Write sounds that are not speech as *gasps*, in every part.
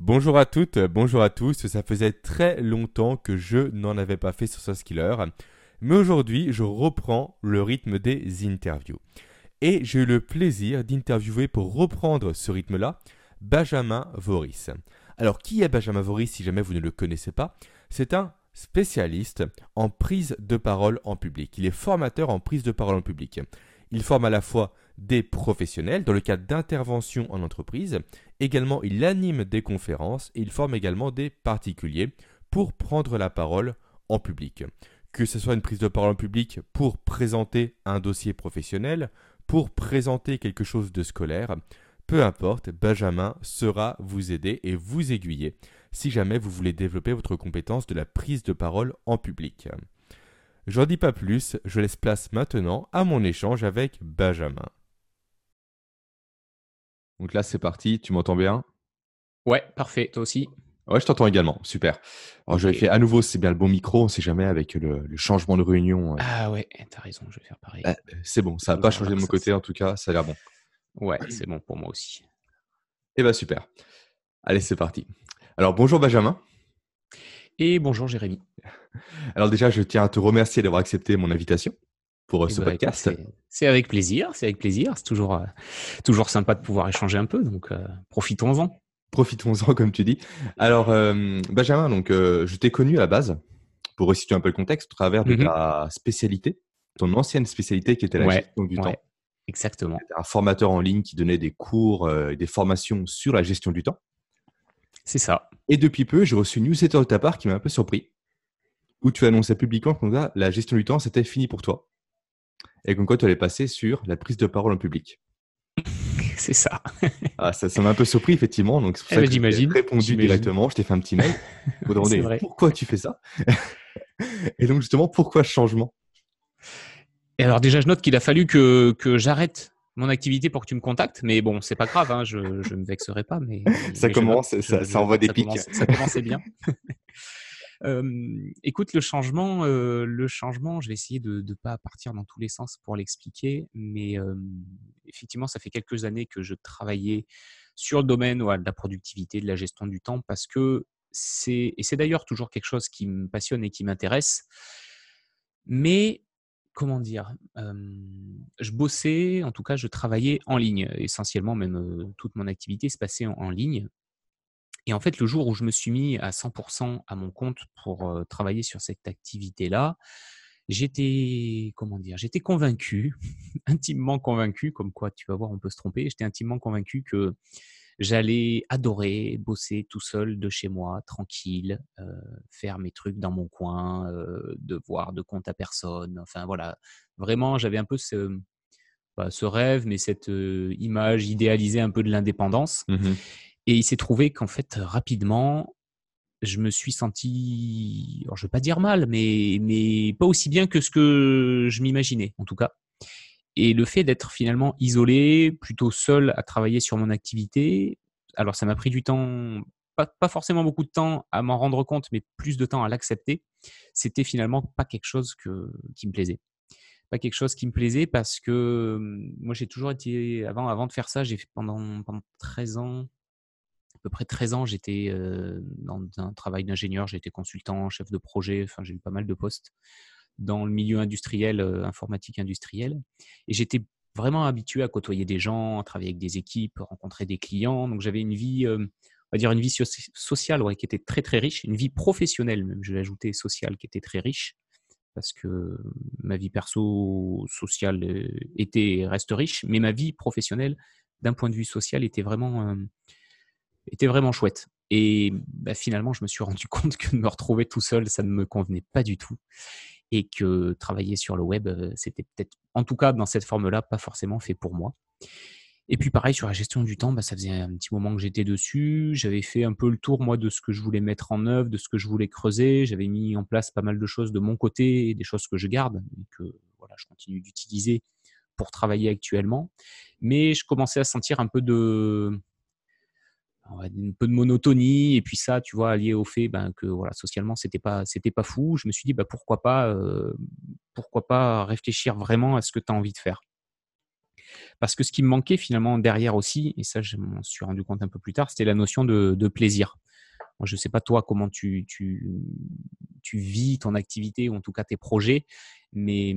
Bonjour à toutes, bonjour à tous. Ça faisait très longtemps que je n'en avais pas fait sur ce skiller. Mais aujourd'hui, je reprends le rythme des interviews. Et j'ai eu le plaisir d'interviewer pour reprendre ce rythme-là Benjamin Voris. Alors, qui est Benjamin Voris si jamais vous ne le connaissez pas? C'est un spécialiste en prise de parole en public. Il est formateur en prise de parole en public. Il forme à la fois des professionnels dans le cadre d'intervention en entreprise. Également, il anime des conférences et il forme également des particuliers pour prendre la parole en public. Que ce soit une prise de parole en public pour présenter un dossier professionnel, pour présenter quelque chose de scolaire, peu importe, Benjamin sera vous aider et vous aiguiller si jamais vous voulez développer votre compétence de la prise de parole en public. J'en dis pas plus, je laisse place maintenant à mon échange avec Benjamin. Donc là, c'est parti. Tu m'entends bien? Ouais, parfait. Toi aussi? Ouais, je t'entends également. Super. Alors, je vais faire à nouveau, c'est bien le bon micro. On ne sait jamais avec le, changement de réunion. Euh. Ah ouais, t'as raison, je vais faire pareil. Eh, c'est bon, ça n'a pas changé de mon côté en tout cas, ça a l'air bon. Ouais, c'est bon pour moi aussi. Eh bien, super. Allez, c'est parti. Alors, bonjour Benjamin. Et bonjour Jérémy. *laughs* Alors déjà, je tiens à te remercier d'avoir accepté mon invitation pour euh, eh ce ben, podcast. C'est avec plaisir, c'est avec plaisir. C'est toujours, euh, toujours sympa de pouvoir échanger un peu, donc euh, profitons-en. Profitons-en, comme tu dis. Alors, Benjamin, donc, je t'ai connu à la base, pour resituer un peu le contexte, au travers de mm-hmm. ta spécialité, ton ancienne spécialité qui était la gestion du temps. Exactement. un formateur en ligne qui donnait des cours et des formations sur la gestion du temps. C'est ça. Et depuis peu, j'ai reçu une newsletter de ta part qui m'a un peu surpris, où tu annonçais publiquement que la gestion du temps, c'était fini pour toi et comme quoi tu allais passer sur la prise de parole en public. C'est ça. ah, ça m'a un peu surpris, effectivement. Donc, c'est pour eh ben, que j'ai répondu directement. Je t'ai fait un petit mail *laughs* pour demander pourquoi tu fais ça. et donc, justement, pourquoi ce changement? Et alors, déjà, je note qu'il a fallu que, que j'arrête mon activité pour que tu me contactes, mais bon, c'est pas grave, hein, je ne me vexerai pas. Mais, ça commence, ça, ça, envoie des pics. ça commençait bien. *laughs* écoute, le changement, le changement, je vais essayer de ne pas partir dans tous les sens pour l'expliquer, mais effectivement, ça fait quelques années que je travaillais sur le domaine de la productivité, de la gestion du temps, parce que c'est, et c'est d'ailleurs toujours quelque chose qui me passionne et qui m'intéresse, mais comment dire, je bossais, en tout cas, je travaillais en ligne, essentiellement, même toute mon activité se passait en ligne. Et en fait, le jour où je me suis mis à 100% à mon compte pour travailler sur cette activité-là, j'étais, comment dire, j'étais convaincu, *laughs* intimement convaincu, comme quoi tu vas voir, on peut se tromper, j'étais intimement convaincu que j'allais adorer bosser tout seul de chez moi, tranquille, faire mes trucs dans mon coin, devoir de compte à personne. Enfin voilà, vraiment, j'avais un peu ce, bah, rêve, mais cette image idéalisée un peu de l'indépendance. Mmh et il s'est trouvé qu'en fait, rapidement, je me suis senti, alors je ne veux pas dire mal, mais, mais pas aussi bien que ce que je m'imaginais, en tout cas. Et le fait d'être finalement isolé, plutôt seul à travailler sur mon activité, alors ça m'a pris du temps, pas, pas, forcément beaucoup de temps à m'en rendre compte, mais plus de temps à l'accepter, c'était finalement pas quelque chose que, qui me plaisait. Pas quelque chose qui me plaisait parce que hum, moi j'ai toujours été, avant, avant de faire ça, j'ai fait pendant, pendant 13 ans, à peu près 13 ans, j'étais dans un travail d'ingénieur, j'étais consultant, chef de projet, enfin j'ai eu pas mal de postes dans le milieu industriel, informatique industriel. Et j'étais vraiment habitué à côtoyer des gens, à travailler avec des équipes, rencontrer des clients. Donc j'avais une vie, on va dire une vie sociale qui était très très riche, une vie professionnelle même, je vais ajouter sociale qui était très riche parce que ma vie perso sociale était reste riche, mais ma vie professionnelle d'un point de vue social était vraiment était vraiment chouette. Et bah, finalement, je me suis *laughs* rendu compte que de me retrouver tout seul, ça ne me convenait pas du tout. Et que travailler sur le web, euh, c'était peut-être, en tout cas dans cette forme-là, pas forcément fait pour moi. Et puis pareil, sur la gestion du temps, bah, ça faisait un petit moment que j'étais dessus. J'avais fait un peu le tour, moi, de ce que je voulais mettre en œuvre, de ce que je voulais creuser. J'avais mis en place pas mal de choses de mon côté, des choses que je garde et que voilà, je continue d'utiliser pour travailler actuellement. Mais je commençais à sentir un peu de, un peu de monotonie et puis ça tu vois allié au fait ben, que voilà socialement c'était pas c'était pas fou je me suis dit bah, pourquoi pas euh, pourquoi pas réfléchir vraiment à ce que tu as envie de faire Parce que ce qui me manquait finalement derrière aussi, et ça je m'en suis rendu compte un peu plus tard, c'était la notion de, plaisir. Moi, je ne sais pas toi comment tu, tu, tu, vis ton activité ou en tout cas tes projets, mais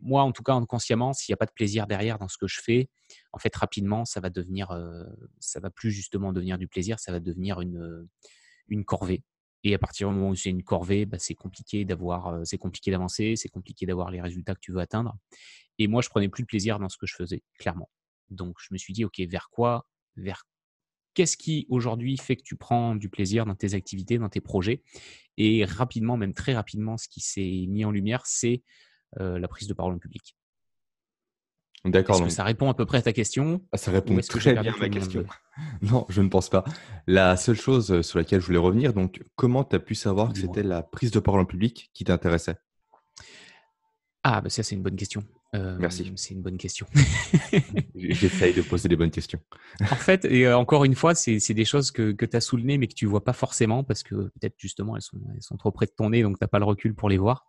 moi, en tout cas, inconsciemment, s'il n'y a pas de plaisir derrière dans ce que je fais, en fait, rapidement, ça va devenir, euh, ça va plus justement devenir du plaisir, ça va devenir une, une corvée. Et à partir du moment où c'est une corvée, bah, c'est compliqué d'avoir, euh, c'est compliqué d'avancer, c'est compliqué d'avoir les résultats que tu veux atteindre. Et moi, je prenais plus de plaisir dans ce que je faisais, clairement. Donc, je me suis dit, ok, vers quoi, vers qu'est-ce qui aujourd'hui fait que tu prends du plaisir dans tes activités, dans tes projets? Et rapidement, même très rapidement, ce qui s'est mis en lumière, c'est euh, la prise de parole en public. D'accord. Est-ce que ça répond à peu près à ta question ah, Ça répond très bien à ma question. *laughs* non, je ne pense pas. La seule chose euh, sur laquelle je voulais revenir, donc, comment tu as pu savoir que c'était la prise de parole en public qui t'intéressait? Ah, bah ça, c'est une bonne question. Euh, Merci. C'est une bonne question. *laughs* J'essaye de poser des bonnes questions. *laughs* en fait, et encore une fois, c'est des choses que, que tu as sous le nez, mais que tu vois pas forcément parce que peut-être justement elles sont, elles sont trop près de ton nez, donc tu n'as pas le recul pour les voir.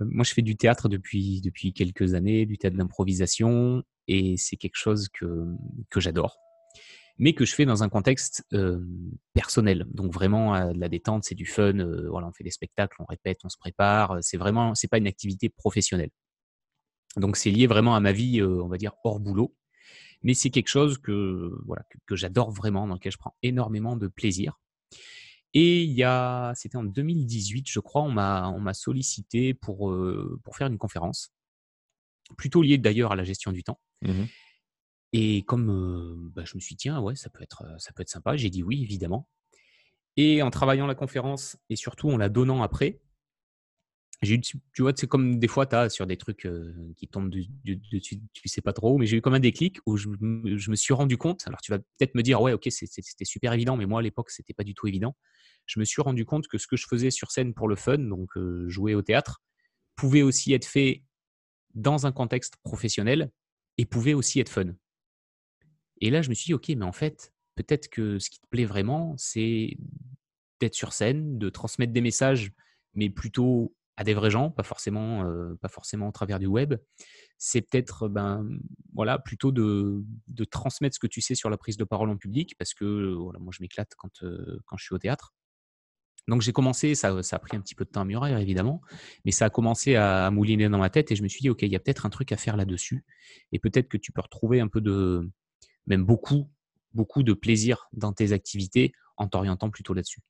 Euh, moi, je fais du théâtre depuis, depuis quelques années, du théâtre d'improvisation, et c'est quelque chose que, que j'adore, mais que je fais dans un contexte euh, personnel. Donc vraiment, euh, de la détente, c'est du fun. voilà, on fait des spectacles, on répète, on se prépare. C'est vraiment, c'est pas une activité professionnelle. Donc c'est lié vraiment à ma vie, on va dire hors boulot, mais c'est quelque chose que voilà que j'adore vraiment, dans lequel je prends énormément de plaisir. Et il y a, c'était en 2018, je crois, on m'a, on m'a sollicité pour, pour faire une conférence, plutôt liée d'ailleurs à la gestion du temps. Mmh et comme bah, je me suis dit, tiens, ouais, ça peut être, ça peut être sympa, j'ai dit oui, évidemment. Et en travaillant la conférence et surtout en la donnant après, j'ai eu, tu vois, c'est comme des fois, tu as sur des trucs qui tombent dessus, tu sais pas trop, mais j'ai eu comme un déclic où je, me suis rendu compte. Alors, tu vas peut-être me dire, ouais, ok, c'était super évident, mais moi, à l'époque, c'était pas du tout évident. Je me suis rendu compte que ce que je faisais sur scène pour le fun, donc jouer au théâtre, pouvait aussi être fait dans un contexte professionnel et pouvait aussi être fun. Et là, je me suis dit, ok, mais en fait, peut-être que ce qui te plaît vraiment, c'est d'être sur scène, de transmettre des messages, mais plutôt à des vrais gens, pas forcément, euh, pas forcément au travers du web, c'est peut-être ben, voilà, plutôt de, transmettre ce que tu sais sur la prise de parole en public, parce que voilà, moi je m'éclate quand, euh, quand je suis au théâtre. Donc j'ai commencé, ça, ça, a pris un petit peu de temps à mûrir évidemment, mais ça a commencé à, mouliner dans ma tête et je me suis dit, ok, il y a peut-être un truc à faire là-dessus, et peut-être que tu peux retrouver un peu de, même beaucoup, beaucoup de plaisir dans tes activités en t'orientant plutôt là-dessus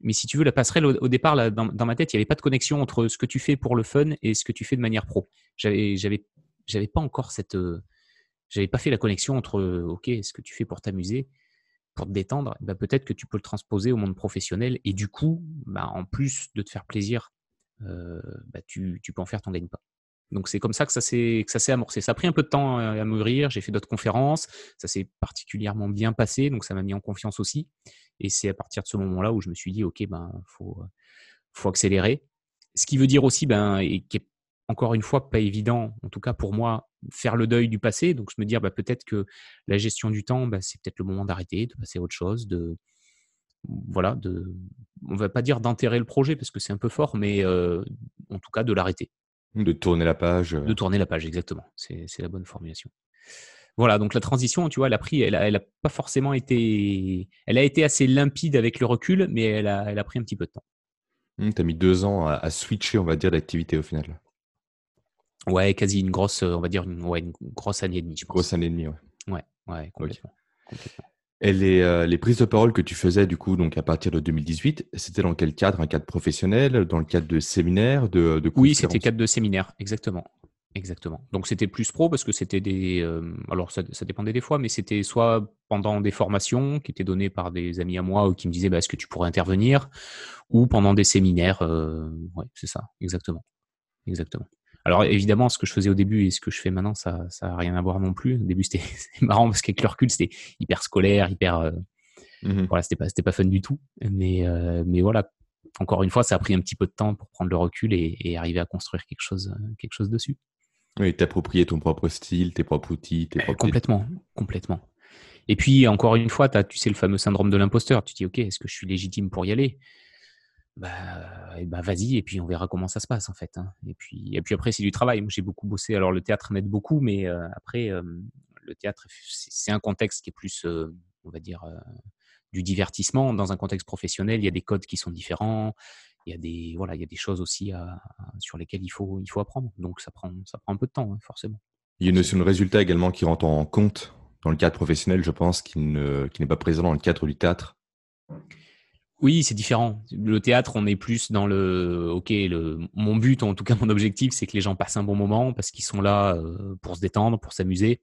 mais si tu veux, la passerelle au, départ, dans, ma tête, il n'y avait pas de connexion entre ce que tu fais pour le fun et ce que tu fais de manière pro. J'avais, j'avais, pas encore cette, euh, j'avais pas fait la connexion entre, euh, ok, ce que tu fais pour t'amuser, pour te détendre, bah, peut-être que tu peux le transposer au monde professionnel et du coup, bah, en plus de te faire plaisir, euh, bah, tu, tu, peux en faire ton gagne-pas. Donc c'est comme ça que ça s'est amorcé. Ça a pris un peu de temps à mûrir. J'ai fait d'autres conférences. Ça s'est particulièrement bien passé, donc ça m'a mis en confiance aussi. Et c'est à partir de ce moment-là où je me suis dit, ok, ben faut faut accélérer. Ce qui veut dire aussi, ben et qui est encore une fois pas évident, en tout cas pour moi, faire le deuil du passé. Donc je me dis, bah, peut-être que la gestion du temps, ben, c'est peut-être le moment d'arrêter, de passer à autre chose, de voilà, de on va pas dire d'enterrer le projet parce que c'est un peu fort, mais en tout cas de l'arrêter. De tourner la page. De tourner la page, exactement. C'est la bonne formulation. Voilà, donc la transition, tu vois, elle a pris, elle a, pas forcément été, elle a été assez limpide avec le recul, mais elle a, elle a pris un petit peu de temps. Mmh, tu as mis deux ans à, switcher, on va dire, d'activité au final. Ouais, quasi une grosse, on va dire, une, ouais, une grosse année et demie, je pense. Grosse année et demie, ouais. Ouais, ouais, complètement. complètement. Et euh, les, prises de parole que tu faisais du coup donc à partir de 2018, c'était dans quel cadre? Un cadre professionnel Dans le cadre de séminaires de, de Oui, c'était cadre de séminaire, exactement. Exactement. Donc c'était plus pro parce que c'était des. Euh, alors ça, dépendait des fois, mais c'était soit pendant des formations qui étaient données par des amis à moi ou qui me disaient bah, est-ce que tu pourrais intervenir? Ou pendant des séminaires. Euh, ouais, c'est ça, exactement. Exactement. Alors évidemment, ce que je faisais au début et ce que je fais maintenant, ça n'a rien à voir non plus. Au début, c'était *laughs* marrant parce qu'avec le recul, c'était hyper scolaire, hyper... Euh, mmh voilà, c'était pas, pas fun du tout. Mais, euh, mais voilà, encore une fois, ça a pris un petit peu de temps pour prendre le recul et, arriver à construire quelque chose, quelque chose dessus. Oui, t'approprier ton propre style, tes propres outils, tes propres... Complètement, complètement. Et puis, encore une fois, as, tu sais, le fameux syndrome de l'imposteur. Tu te dis, OK, est-ce que je suis légitime pour y aller? Bah, bah, vas-y et puis on verra comment ça se passe en fait. Hein. Et puis et puis après c'est du travail. Moi j'ai beaucoup bossé. Alors le théâtre m'aide beaucoup, mais après le théâtre c'est un contexte qui est plus, on va dire, du divertissement. Dans un contexte professionnel, il y a des codes qui sont différents. Il y a des voilà, il y a des choses aussi sur lesquelles il faut il faut apprendre. Donc ça prend ça prend un peu de temps hein, forcément. Il y a une notion de résultat également qui rentre en compte dans le cadre professionnel, je pense, qui n'est pas présent dans le cadre du théâtre. Oui, c'est différent. Le théâtre, on est plus dans le. Ok, le, mon but, en tout cas mon objectif, c'est que les gens passent un bon moment parce qu'ils sont là euh, pour se détendre, pour s'amuser.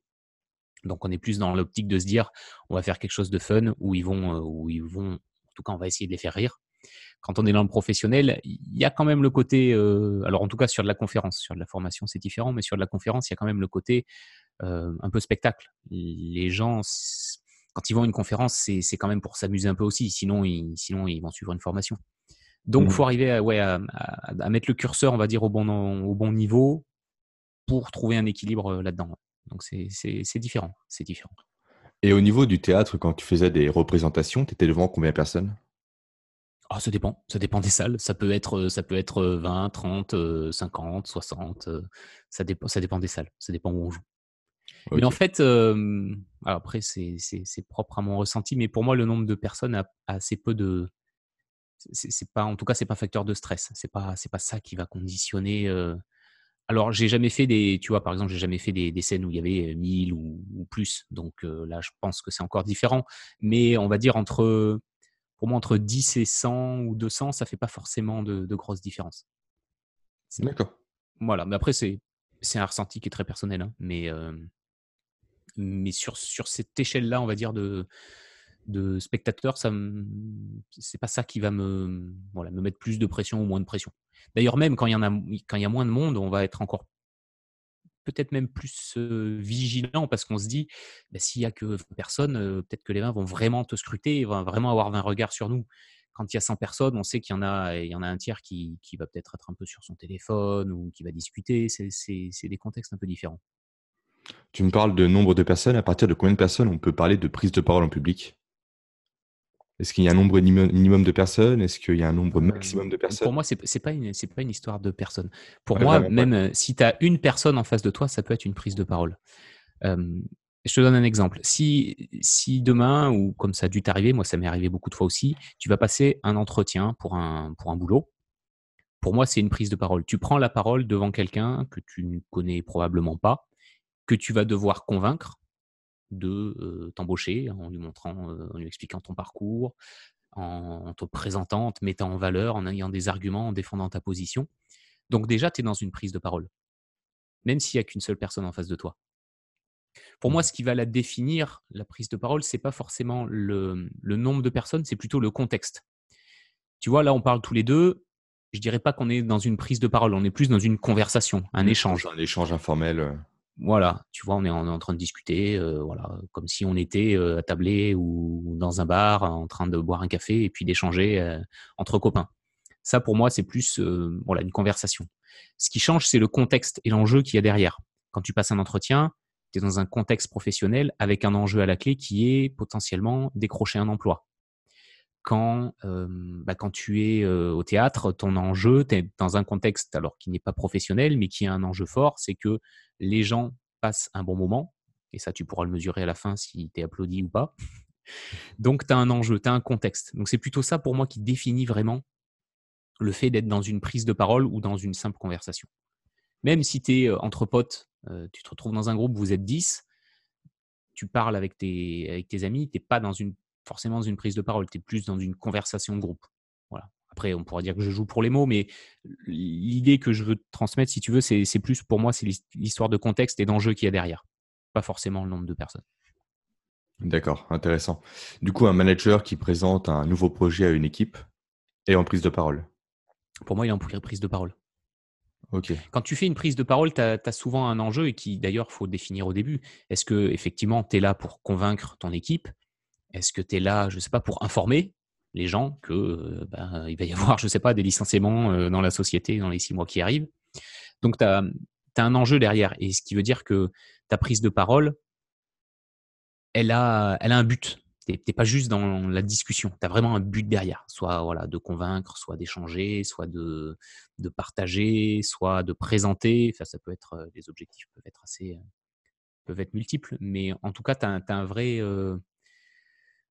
Donc on est plus dans l'optique de se dire, on va faire quelque chose de fun où ils vont, euh, où ils vont. En tout cas, on va essayer de les faire rire. Quand on est dans le professionnel, il y a quand même le côté. Euh, alors en tout cas sur de la conférence, sur de la formation, c'est différent, mais sur de la conférence, il y a quand même le côté un peu spectacle. Les gens quand ils vont à une conférence, c'est quand même pour s'amuser un peu aussi. Sinon ils, sinon, ils vont suivre une formation. Donc, il mmh. faut arriver à, ouais, à, mettre le curseur, on va dire, au bon, au bon niveau pour trouver un équilibre euh, là-dedans. Donc, c'est différent. C'est différent. Et au niveau du théâtre, quand tu faisais des représentations, tu étais devant combien de personnes? Oh, Ça dépend. Ça dépend des salles. Ça peut être, ça peut être 20, 30, 50, 60. Ça dépend, ça dépend des salles. Ça dépend où on joue. Mais en fait, après, c'est propre à mon ressenti, mais pour moi, le nombre de personnes a, assez peu de. C'est pas, en tout cas, c'est pas facteur de stress. C'est pas, c'est pas ça qui va conditionner. Alors, j'ai jamais fait des, tu vois, par exemple, j'ai jamais fait des, scènes où il y avait 1000 ou, plus. Donc là, je pense que c'est encore différent. Mais on va dire entre, pour moi, entre 10 et 100 ou 200, ça fait pas forcément de, de grosses différences. D'accord. Voilà. Mais après, c'est, c'est un ressenti qui est très personnel. Hein. Mais sur, cette échelle-là, on va dire, de, de spectateurs, ça c'est pas ça qui va me, mettre plus de pression ou moins de pression. D'ailleurs, même quand il y, a, moins de monde, on va être encore peut-être même plus vigilant parce qu'on se dit, bah, s'il y a que 20 personnes, peut-être que les 20 vont vraiment te scruter, vont vraiment avoir 20 regards sur nous. Quand il y a 100 personnes, on sait qu'il y en a, il y en a un tiers qui, qui va peut-être être un peu sur son téléphone ou qui va discuter. C'est des contextes un peu différents. Tu me parles de nombre de personnes. À partir de combien de personnes on peut parler de prise de parole en public? Est-ce qu'il y a un nombre minimum de personnes? Est-ce qu'il y a un nombre euh, maximum de personnes? Pour moi, ce n'est pas, une, pas une histoire de personnes. Pour moi, même euh, si tu as une personne en face de toi, ça peut être une prise de parole. Je te donne un exemple. Si, si demain, ou comme ça a dû t'arriver, moi ça m'est arrivé beaucoup de fois aussi, tu vas passer un entretien pour un, pour un boulot, pour moi, c'est une prise de parole. Tu prends la parole devant quelqu'un que tu ne connais probablement pas, que tu vas devoir convaincre de t'embaucher en lui montrant, en lui expliquant ton parcours, en, te présentant, en te mettant en valeur, en ayant des arguments, en défendant ta position. Donc déjà, tu es dans une prise de parole, même s'il n'y a qu'une seule personne en face de toi. Pour moi, mmh. ce qui va la définir, la prise de parole, c'est pas forcément le, le nombre de personnes, c'est plutôt le contexte. Tu vois, là, on parle tous les deux. Je dirais pas qu'on est dans une prise de parole, on est plus dans une conversation, un mmh, échange. Un échange informel. Voilà, tu vois, on est en, train de discuter, euh, voilà, comme si on était euh, à tabler ou dans un bar en train de boire un café et puis d'échanger euh, entre copains. Ça, pour moi, c'est plus voilà, une conversation. Ce qui change, c'est le contexte et l'enjeu qu'il y a derrière. Quand tu passes un entretien, tu es dans un contexte professionnel avec un enjeu à la clé qui est potentiellement décrocher un emploi. Quand, bah, quand tu es au théâtre, ton enjeu, tu es dans un contexte alors qui n'est pas professionnel, mais qui est un enjeu fort, c'est que les gens passent un bon moment, et ça tu pourras le mesurer à la fin si tu es applaudi ou pas. Donc tu as un enjeu, tu as un contexte. Donc c'est plutôt ça pour moi qui définit vraiment le fait d'être dans une prise de parole ou dans une simple conversation. Même si tu es entre potes, tu te retrouves dans un groupe, vous êtes 10, tu parles avec tes, avec tes amis, tu n'es pas dans une, forcément dans une prise de parole, tu es plus dans une conversation de groupe. Voilà. Après, on pourrait dire que je joue pour les mots, mais l'idée que je veux transmettre, si tu veux, c'est plus pour moi, c'est l'histoire de contexte et d'enjeu qu'il y a derrière, pas forcément le nombre de personnes. D'accord, intéressant. Du coup, un manager qui présente un nouveau projet à une équipe est en prise de parole. Pour moi, il est en prise de parole. Ok. Quand tu fais une prise de parole, tu as, souvent un enjeu et qui d'ailleurs faut définir au début. Est-ce que effectivement tu es là pour convaincre ton équipe? Est-ce que tu es là, je sais pas, pour informer les gens que ben, il va y avoir, je sais pas, des licenciements euh, dans la société dans les six mois qui arrivent? Donc, tu as, un enjeu derrière. Et ce qui veut dire que ta prise de parole, elle a, elle a un but. Tu n'es pas juste dans la discussion. Tu as vraiment un but derrière, soit voilà, de convaincre, soit d'échanger, soit de, partager, soit de présenter. Ça peut être, les objectifs peuvent être assez, peuvent être multiples, mais en tout cas, tu as, un vrai,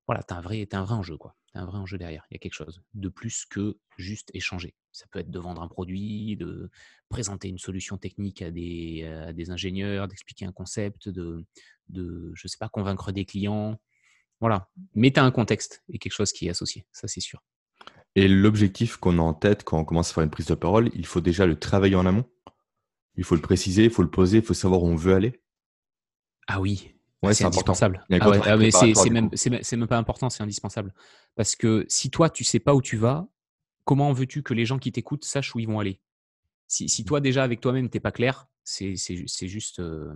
voilà, tu as, un vrai, enjeu. Quoi. As un vrai enjeu derrière. Il y a quelque chose de plus que juste échanger. Ça peut être de vendre un produit, de présenter une solution technique à des, ingénieurs, d'expliquer un concept, de, de, je sais pas, convaincre des clients. Voilà. Mais tu as un contexte et quelque chose qui est associé, ça c'est sûr. Et l'objectif qu'on a en tête quand on commence à faire une prise de parole, il faut déjà le travailler en amont. Il faut le préciser, il faut le poser, il faut savoir où on veut aller. Ah oui, ouais, c'est indispensable. Ah mais c'est même, même, pas important, c'est indispensable. Parce que si toi, tu sais pas où tu vas, comment veux-tu que les gens qui t'écoutent sachent où ils vont aller? Si, si, toi, déjà, avec toi-même, tu n'es pas clair, c'est juste. Euh,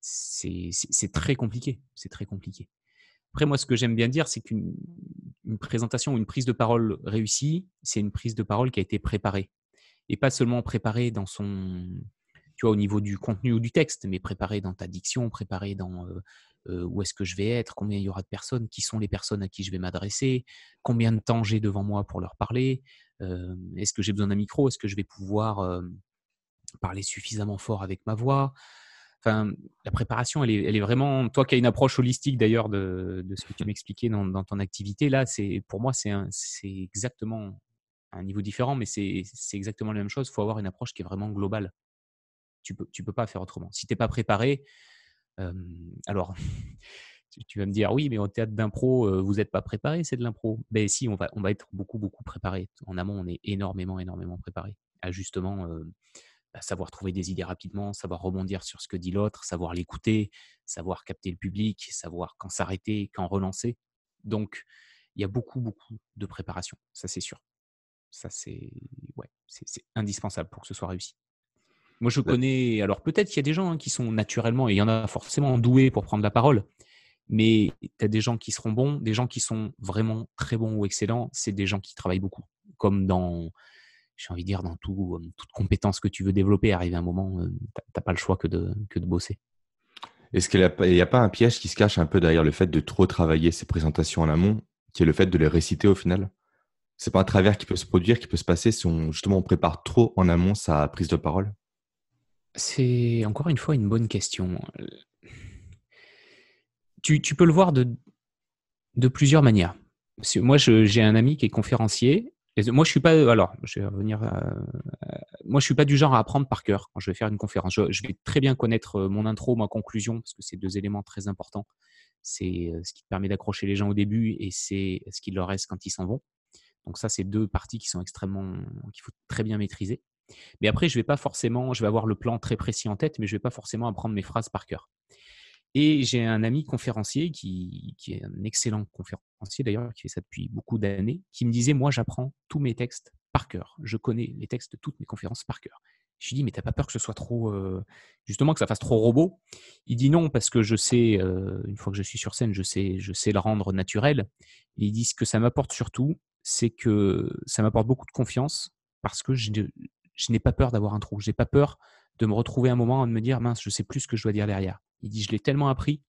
c'est très compliqué. C'est très compliqué. Après, moi, ce que j'aime bien dire, c'est qu'une présentation ou une prise de parole réussie, c'est une prise de parole qui a été préparée. Et pas seulement préparée dans son, tu vois, au niveau du contenu ou du texte, mais préparée dans ta diction, préparée dans euh, euh, où est-ce que je vais être, combien il y aura de personnes, qui sont les personnes à qui je vais m'adresser, combien de temps j'ai devant moi pour leur parler, euh, est-ce que j'ai besoin d'un micro, est-ce que je vais pouvoir parler suffisamment fort avec ma voix, La préparation, elle est, vraiment. Toi qui as une approche holistique d'ailleurs de, ce que tu m'expliquais dans, ton activité, là, pour moi, c'est exactement un niveau différent, mais c'est exactement la même chose. Il faut avoir une approche qui est vraiment globale. Tu peux, tu peux pas faire autrement. Si tu n'es pas préparé, alors. *laughs* tu vas me dire, oui, mais au théâtre d'impro, vous n'êtes pas préparé, c'est de l'impro. Ben si, on va, être beaucoup, beaucoup préparé. En amont, on est énormément, énormément préparé. À justement savoir trouver des idées rapidement, savoir rebondir sur ce que dit l'autre, savoir l'écouter, savoir capter le public, savoir quand s'arrêter, quand relancer. Donc, il y a beaucoup, beaucoup de préparation, ça c'est sûr. Ça, c'est ouais, c'est indispensable pour que ce soit réussi. Moi, je connais. Alors, peut-être qu'il y a des gens hein, qui sont naturellement, et il y en a forcément doués pour prendre la parole, mais tu as des gens qui seront bons, des gens qui sont vraiment très bons ou excellents, c'est des gens qui travaillent beaucoup. Comme dans j'ai envie de dire, dans tout, toute compétence que tu veux développer, arriver à un moment, tu n'as pas le choix que de, que de bosser. Est-ce qu'il n'y a, pas un piège qui se cache un peu derrière le fait de trop travailler ces présentations en amont, qui est le fait de les réciter au final? C'est pas un travers qui peut se produire, qui peut se passer si on, justement on prépare trop en amont sa prise de parole? C'est encore une fois une bonne question. Tu, tu peux le voir de, de plusieurs manières. Moi, j'ai un ami qui est conférencier moi, je suis pas. Alors, je vais revenir. moi, je suis pas du genre à apprendre par cœur quand je vais faire une conférence. Je, vais très bien connaître mon intro, ma conclusion, parce que c'est deux éléments très importants. C'est ce qui permet d'accrocher les gens au début et c'est ce qu'il leur reste quand ils s'en vont. Donc ça, c'est deux parties qui sont extrêmement, qu'il faut très bien maîtriser. Mais après, je vais pas forcément, je vais avoir le plan très précis en tête, mais je vais pas forcément apprendre mes phrases par cœur. Et j'ai un ami conférencier qui, est un excellent conférencier d'ailleurs, qui fait ça depuis beaucoup d'années, qui me disait Moi, j'apprends tous mes textes par cœur. Je connais les textes de toutes mes conférences par cœur. Je lui dis Mais t'as pas peur que ce soit trop. Euh, justement, que ça fasse trop robot? Il dit Non, parce que je sais, euh, une fois que je suis sur scène, je sais, je sais le rendre naturel. il dit Ce que ça m'apporte surtout, c'est que ça m'apporte beaucoup de confiance parce que je, je n'ai pas peur d'avoir un trou. Je n'ai pas peur de me retrouver un moment et de me dire Mince, je sais plus ce que je dois dire derrière. Il dit, je l'ai tellement appris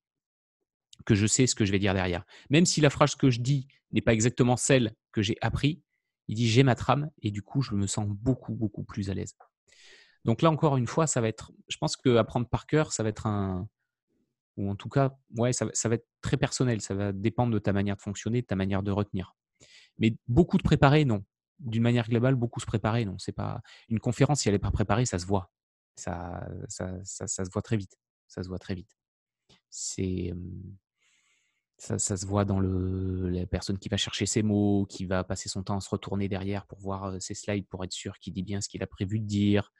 que je sais ce que je vais dire derrière. Même si la phrase que je dis n'est pas exactement celle que j'ai appris, il dit, j'ai ma trame et du coup, je me sens beaucoup, beaucoup plus à l'aise. Donc là, encore une fois, ça va être, je pense qu'apprendre par cœur, ça va être un, ou en tout cas, ouais, ça, va être très personnel. Ça va dépendre de ta manière de fonctionner, de ta manière de retenir. Mais beaucoup de préparer, non. D'une manière globale, beaucoup se préparer, non. C'est pas une conférence si elle n'est pas préparée, ça se voit. Ça, ça, ça se voit très vite ça se voit très vite. C'est ça, se voit dans le, la personne qui va chercher ses mots, qui va passer son temps à se retourner derrière pour voir ses slides, pour être sûr qu'il dit bien ce qu'il a prévu de dire,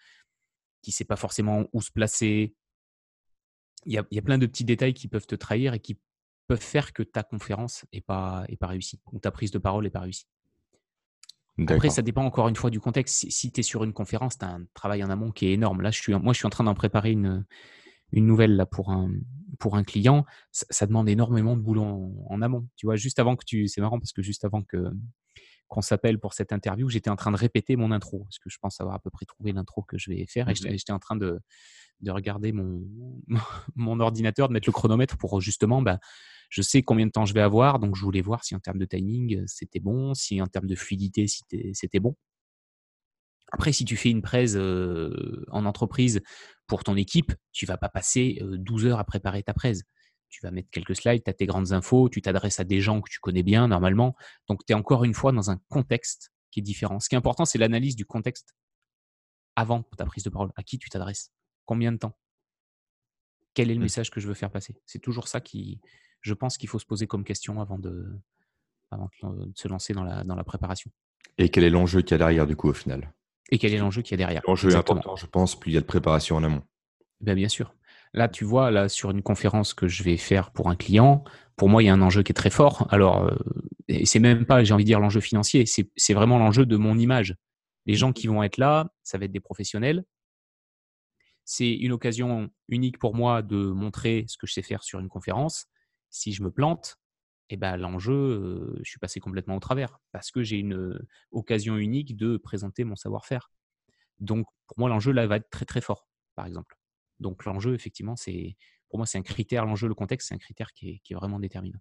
qui ne sait pas forcément où se placer. Il y, a, il y, a, plein de petits détails qui peuvent te trahir et qui peuvent faire que ta conférence n'est pas, est pas réussie, ou ta prise de parole n'est pas réussie. Après, ça dépend encore une fois du contexte. Si, tu es sur une conférence, tu as un travail en amont qui est énorme. Là, je suis, moi, je suis en train d'en préparer une, une nouvelle là pour un pour un client, ça, demande énormément de boulot en, amont. Tu vois, juste avant que tu, c'est marrant parce que juste avant que qu'on s'appelle pour cette interview, j'étais en train de répéter mon intro, parce que je pense avoir à peu près trouvé l'intro que je vais faire, et j'étais en train de, de regarder mon, *laughs* mon ordinateur, de mettre le chronomètre pour justement, bah, je sais combien de temps je vais avoir, donc je voulais voir si en termes de timing, c'était bon, si en termes de fluidité, c'était bon. Après, si tu fais une presse en entreprise pour ton équipe, tu vas pas passer 12 heures à préparer ta presse. Tu vas mettre quelques slides, tu as tes grandes infos, tu t'adresses à des gens que tu connais bien normalement. Donc, tu es encore une fois dans un contexte qui est différent. Ce qui est important, c'est l'analyse du contexte avant ta prise de parole. À qui tu t'adresses? Combien de temps? Quel est le mmh. message que je veux faire passer? C'est toujours ça qui, je pense qu'il faut se poser comme question avant de, de se lancer dans la, dans la préparation. Et quel est l'enjeu qu'il y a derrière, du coup, au final? Et quel est l'enjeu qu'il y a derrière? L'enjeu est important, je pense, plus il y a de préparation en amont. Bien, bien sûr. Là, tu vois, là, sur une conférence que je vais faire pour un client, pour moi, il y a un enjeu qui est très fort. Alors, euh, et c'est même pas, j'ai envie de dire, l'enjeu financier, c'est vraiment l'enjeu de mon image. Les gens qui vont être là, ça va être des professionnels. C'est une occasion unique pour moi de montrer ce que je sais faire sur une conférence. Si je me plante, eh ben, l'enjeu, je suis passé complètement au travers parce que j'ai une occasion unique de présenter mon savoir-faire. Donc, pour moi, l'enjeu là va être très très fort, par exemple. Donc, l'enjeu, effectivement, c'est pour moi, c'est un critère. L'enjeu, le contexte, c'est un critère qui est, qui est, vraiment déterminant.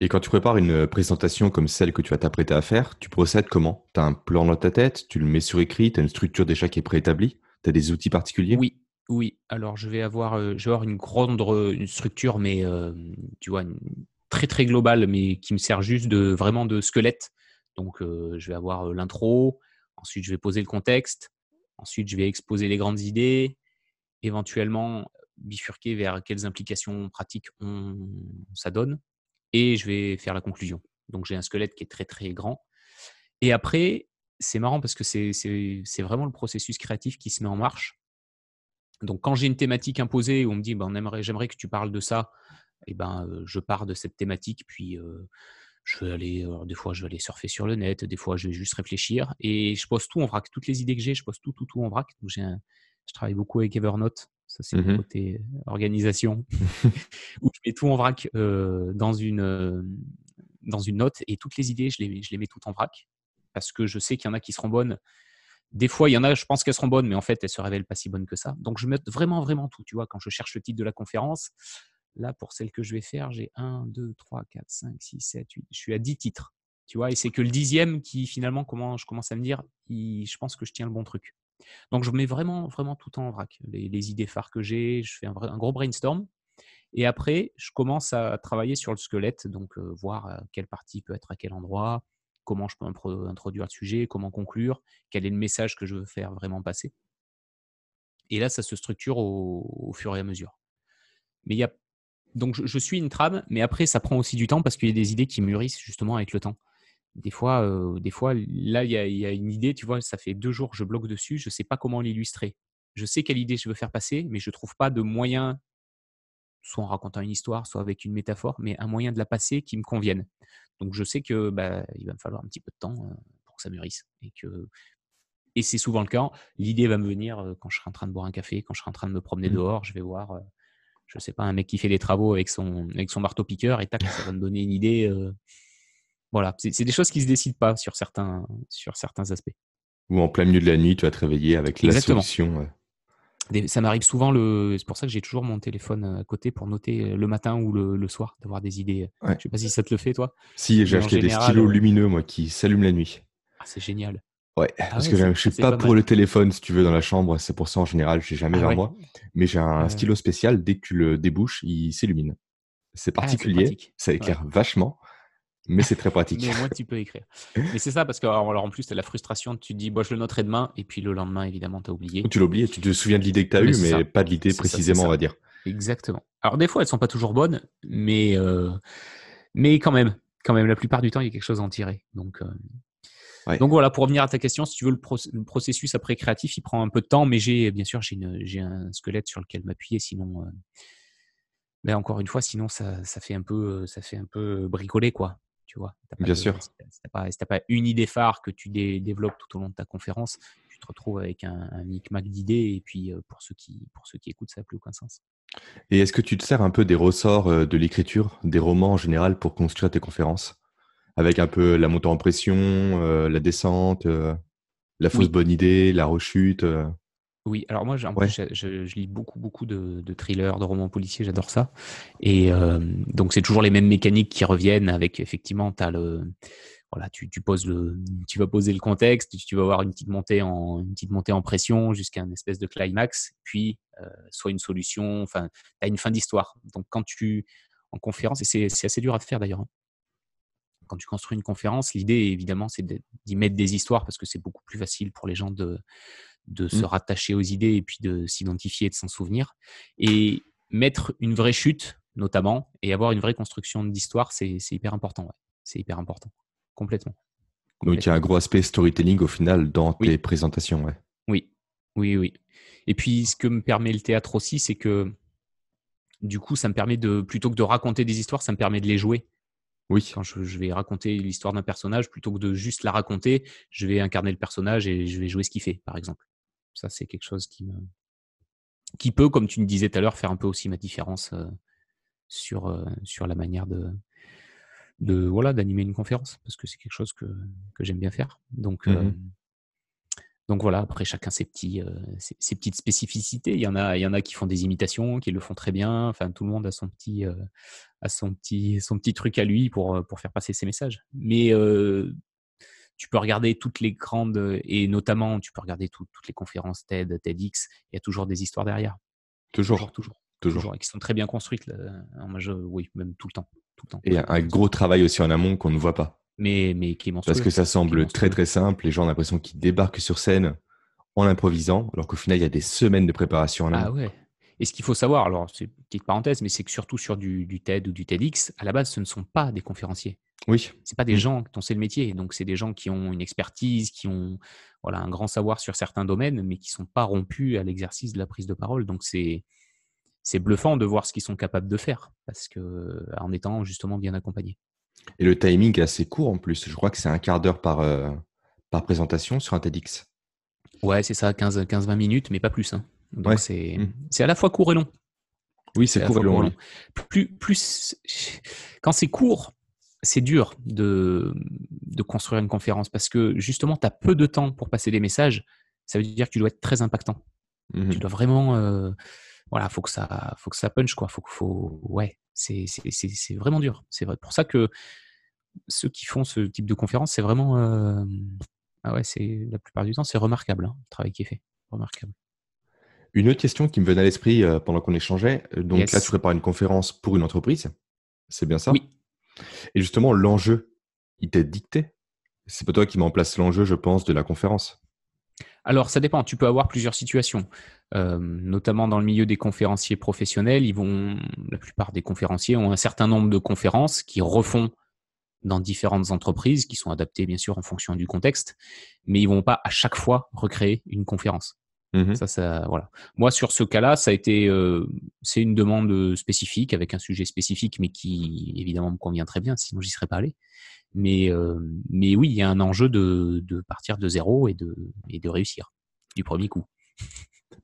Et quand tu prépares une présentation comme celle que tu vas t'apprêter à faire, tu procèdes comment? Tu as un plan dans ta tête, tu le mets sur écrit, tu as une structure déjà qui est préétablie, tu as des outils particuliers? Oui, oui, alors je vais avoir, je vais avoir une grande une structure, mais tu vois, très très globale, mais qui me sert juste de vraiment de squelette. Donc je vais avoir l'intro, ensuite je vais poser le contexte, ensuite je vais exposer les grandes idées, éventuellement bifurquer vers quelles implications pratiques ça donne, et je vais faire la conclusion. Donc j'ai un squelette qui est très très grand. Et après, c'est marrant parce que c'est vraiment le processus créatif qui se met en marche. Donc, quand j'ai une thématique imposée où on me dit, ben, j'aimerais que tu parles de ça, et eh ben, je pars de cette thématique, puis je vais aller, des fois, je vais aller surfer sur le net, des fois, je vais juste réfléchir, et je pose tout en vrac. Toutes les idées que j'ai, je pose tout, tout, tout en vrac. Donc, j'ai je travaille beaucoup avec Evernote. Ça, c'est le mmh côté organisation, *laughs* où je mets tout en vrac dans, une, dans une note, et toutes les idées, je les, je les mets toutes en vrac, parce que je sais qu'il y en a qui seront bonnes des fois, il y en a, je pense qu'elles seront bonnes, mais en fait, elles se révèlent pas si bonnes que ça. Donc, je mets vraiment, vraiment tout. Tu vois, quand je cherche le titre de la conférence, là, pour celle que je vais faire, j'ai 1, 2, 3, 4, 5, 6, 7, 8. Je suis à 10 titres. Tu vois, et c'est que le dixième qui, finalement, comment je commence à me dire, je pense que je tiens le bon truc. Donc, je mets vraiment, vraiment tout en vrac. Les, idées phares que j'ai, je fais un, gros brainstorm. Et après, je commence à travailler sur le squelette, donc voir quelle partie peut être à quel endroit, comment je peux introduire le sujet, comment conclure, quel est le message que je veux faire vraiment passer. Et là, ça se structure au, fur et à mesure. Mais donc je, suis une trame, mais après ça prend aussi du temps parce qu'il y a des idées qui mûrissent justement avec le temps. Des fois, euh, des fois, là il y, a, une idée, tu vois, ça fait deux jours que je bloque dessus, je ne sais pas comment l'illustrer. Je sais quelle idée je veux faire passer, mais je ne trouve pas de moyen soit en racontant une histoire, soit avec une métaphore, mais un moyen de la passer qui me convienne. Donc je sais que bah, il va me falloir un petit peu de temps pour que ça mûrisse et que et c'est souvent le cas. L'idée va me venir quand je serai en train de boire un café, quand je serai en train de me promener mmh. dehors, je vais voir, je sais pas, un mec qui fait des travaux avec son avec son marteau piqueur et tac, ça va me donner une idée. Voilà, c'est des choses qui se décident pas sur certains sur certains aspects. Ou en plein milieu de la nuit, tu vas te réveiller avec la solution ça m'arrive souvent, le... c'est pour ça que j'ai toujours mon téléphone à côté pour noter le matin ou le, soir, d'avoir des idées. Je sais pas si ça te le fait, toi. Si, j'ai acheté des stylos lumineux, moi, qui s'allument la nuit. Ah, c'est génial. Ouais, ah parce que je ne suis pas, pour le téléphone, si tu veux, dans la chambre. C'est pour ça, en général, je n'ai jamais ah vers moi. Mais j'ai un stylo spécial, dès que tu le débouches, il s'illumine. C'est particulier, ça éclaire vachement. Mais c'est très pratique. Mais au moins, tu peux écrire. Mais c'est ça, parce que alors, en plus, tu as la frustration, tu te dis, bon, je le noterai demain, et puis le lendemain, évidemment, tu as oublié. Tu l'oublies, tu te souviens de l'idée que tu as eue, mais pas de l'idée précisément, on va dire. Exactement. Alors, des fois, elles sont pas toujours bonnes, mais, euh, mais quand même, quand même, la plupart du temps, il y a quelque chose à en tirer. Donc, euh, Donc voilà, pour revenir à ta question, si tu veux, le, processus après créatif, il prend un peu de temps, mais j'ai bien sûr j'ai un squelette sur lequel m'appuyer, sinon, euh, mais encore une fois, sinon ça, ça, fait un peu, ça fait un peu bricoler quoi tu vois. Bien sûr. Si tu n'as pas, une idée phare que tu développes tout au long de ta conférence, tu te retrouves avec un, un micmac d'idées et puis pour ceux qui, pour ceux qui écoutent, ça n'a plus aucun sens. Et est-ce que tu te sers un peu des ressorts de l'écriture, des romans en général pour construire tes conférences? Avec un peu la montée en pression, euh, la descente, euh, la fausse bonne idée, la rechute. euh. Oui, alors moi, en Ouais. plus, je, je- je lis beaucoup, beaucoup de, de thrillers, de romans policiers, j'adore ça. Et euh, donc, c'est toujours les mêmes mécaniques qui reviennent avec, effectivement, as le, voilà, tu, tu, poses le, tu vas poser le contexte, tu vas avoir une petite montée en, une petite montée en pression jusqu'à une espèce de climax, puis euh, soit une solution, enfin, tu as une fin d'histoire. Donc, quand tu, en conférence, et c'est assez dur à faire d'ailleurs, hein. quand tu construis une conférence, l'idée, évidemment, c'est d'y mettre des histoires parce que c'est beaucoup plus facile pour les gens de, de se Mmh. rattacher aux idées et puis de s'identifier et de s'en souvenir. Et mettre une vraie chute, notamment, et avoir une vraie construction d'histoire, c'est c'est hyper important. ouais. C'est hyper important. Complètement. Donc il y a un gros aspect storytelling au final dans Oui. tes présentations. Ouais. Oui, oui, oui. Et puis, ce que me permet le théâtre aussi, c'est que du coup, ça me permet de, plutôt que de raconter des histoires, ça me permet de les jouer. Oui. Quand je, je vais raconter l'histoire d'un personnage, plutôt que de juste la raconter, je vais incarner le personnage et je vais jouer ce qu'il fait, par exemple. Ça, c'est quelque chose qui me, qui peut, comme tu me disais tout à l'heure, faire un peu aussi ma différence euh, sur, euh, sur la manière de, de voilà d'animer une conférence, parce que c'est quelque chose que, que j'aime bien faire. Donc, euh, Mhm. donc voilà, après chacun ses, petits, ses, ses petites spécificités. Il y, en a, il y en a qui font des imitations, qui le font très bien. Enfin, tout le monde a son petit, a son petit, son petit truc à lui pour, pour faire passer ses messages. Mais euh, tu peux regarder toutes les grandes, et notamment tu peux regarder tout- toutes les conférences TED, TEDx, il y a toujours des histoires derrière. Toujours. Toujours, toujours. Toujours. toujours, et qui sont très bien construites. Là. Alors, moi, je- oui, même tout le temps. Tout le temps. Et un, gros travail aussi en amont qu'on ne voit pas. Mais, mais qui est. Parce que ça semble très très simple. Les gens ont l'impression qu'ils débarquent sur scène en improvisant, alors qu'au final, il y a des semaines de préparation en amont. Ah ouais. Et ce qu'il faut savoir, alors c'est une petite parenthèse, mais c'est que surtout sur du, du TED ou du TEDx, à la base, ce ne sont pas des conférenciers. Oui. C'est pas des Mm. gens dont c'est le métier. Donc, c'est des gens qui ont une expertise, qui ont voilà, un grand savoir sur certains domaines, mais qui sont pas rompus à l'exercice de la prise de parole. Donc, c'est c'est bluffant de voir ce qu'ils sont capables de faire, parce que en étant justement bien accompagnés. Et le timing est assez court en plus. Je crois que c'est un quart d'heure par, euh, par présentation sur un TEDx. Ouais, c'est ça, 15-20 minutes, mais pas plus. hein. Donc, Ouais. c'est Mm. c'est à la fois court et long. Oui, c'est court et long. long. Plus, plus, quand c'est court, c'est dur de, de construire une conférence parce que justement, tu as peu de temps pour passer des messages. Ça veut dire que tu dois être très impactant. Tu dois vraiment. euh, voilà, faut que ça, faut que ça punch, quoi. Faut que, faut, ouais, c'est, vraiment dur. C'est vrai. pour ça que ceux qui font ce type de conférence, c'est vraiment. euh, ah ouais, c'est la plupart du temps, c'est remarquable, hein, le travail qui est fait. Remarquable. Une autre question qui me venait à l'esprit euh, pendant qu'on échangeait. Donc Yes. là, tu prépares une conférence pour une entreprise. C'est bien ça? Oui. Et justement, l'enjeu, il t'est dicté. C'est pas toi qui mets en place l'enjeu, je pense, de la conférence. Alors, ça dépend. Tu peux avoir plusieurs situations, Euh, notamment dans le milieu des conférenciers professionnels. Ils vont, la plupart des conférenciers ont un certain nombre de conférences qui refont dans différentes entreprises, qui sont adaptées bien sûr en fonction du contexte, mais ils vont pas à chaque fois recréer une conférence. Mhm. Ça, ça, voilà. Moi, sur ce cas-là, ça a été, euh, c'est une demande spécifique avec un sujet spécifique, mais qui évidemment me convient très bien. Sinon, j'y serais pas allé. Mais, euh, mais oui, il y a un enjeu de, de partir de zéro et de, et de réussir du premier coup.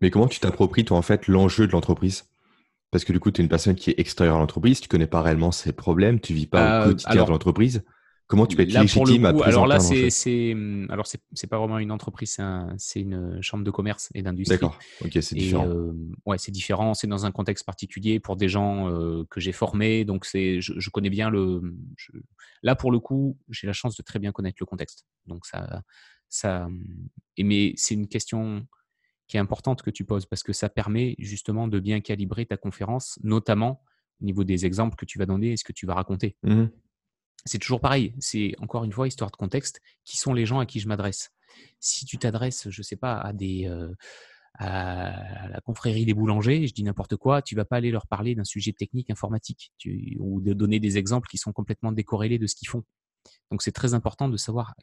Mais comment tu t'appropries, toi, en fait, l'enjeu de l'entreprise? Parce que du coup, tu es une personne qui est extérieure à l'entreprise, tu connais pas réellement ses problèmes, tu vis pas Euh, au quotidien alors- de l'entreprise. Comment tu peux être Là, pour le à coup, alors là, c'est, c'est, hum, alors c'est, c'est pas vraiment une entreprise, c'est, un- c'est une chambre de commerce et d'industrie. D'accord, ok, c'est Et différent. euh, ouais, c'est différent. C'est dans un contexte particulier pour des gens euh, que j'ai formés. Donc, c'est, je, je connais bien le. je- là, pour le coup, j'ai la chance de très bien connaître le contexte. Donc, ça. ça et mais c'est une question qui est importante que tu poses parce que ça permet justement de bien calibrer ta conférence, notamment au niveau des exemples que tu vas donner et ce que tu vas raconter Mhm. C'est toujours pareil. C'est encore une fois histoire de contexte. Qui sont les gens à qui je m'adresse Si tu t'adresses, je sais pas, à des euh, à la confrérie des boulangers, je dis n'importe quoi, tu vas pas aller leur parler d'un sujet technique informatique ou de donner des exemples qui sont complètement décorrélés de ce qu'ils font. Donc c'est très important de savoir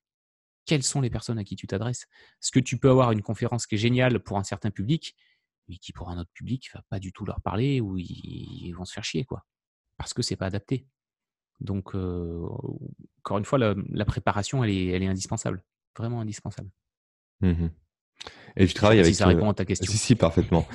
quelles sont les personnes à qui tu t'adresses. Parce que tu peux avoir une conférence qui est géniale pour un certain public, mais qui pour un autre public va pas du tout leur parler ou ils, ils vont se faire chier quoi, parce que c'est pas adapté. Donc, euh, encore une fois, la, la préparation, elle est, elle est indispensable, vraiment indispensable. Mhm. Et tu travailles avec. Si ça répond à ta question. Si, si, parfaitement.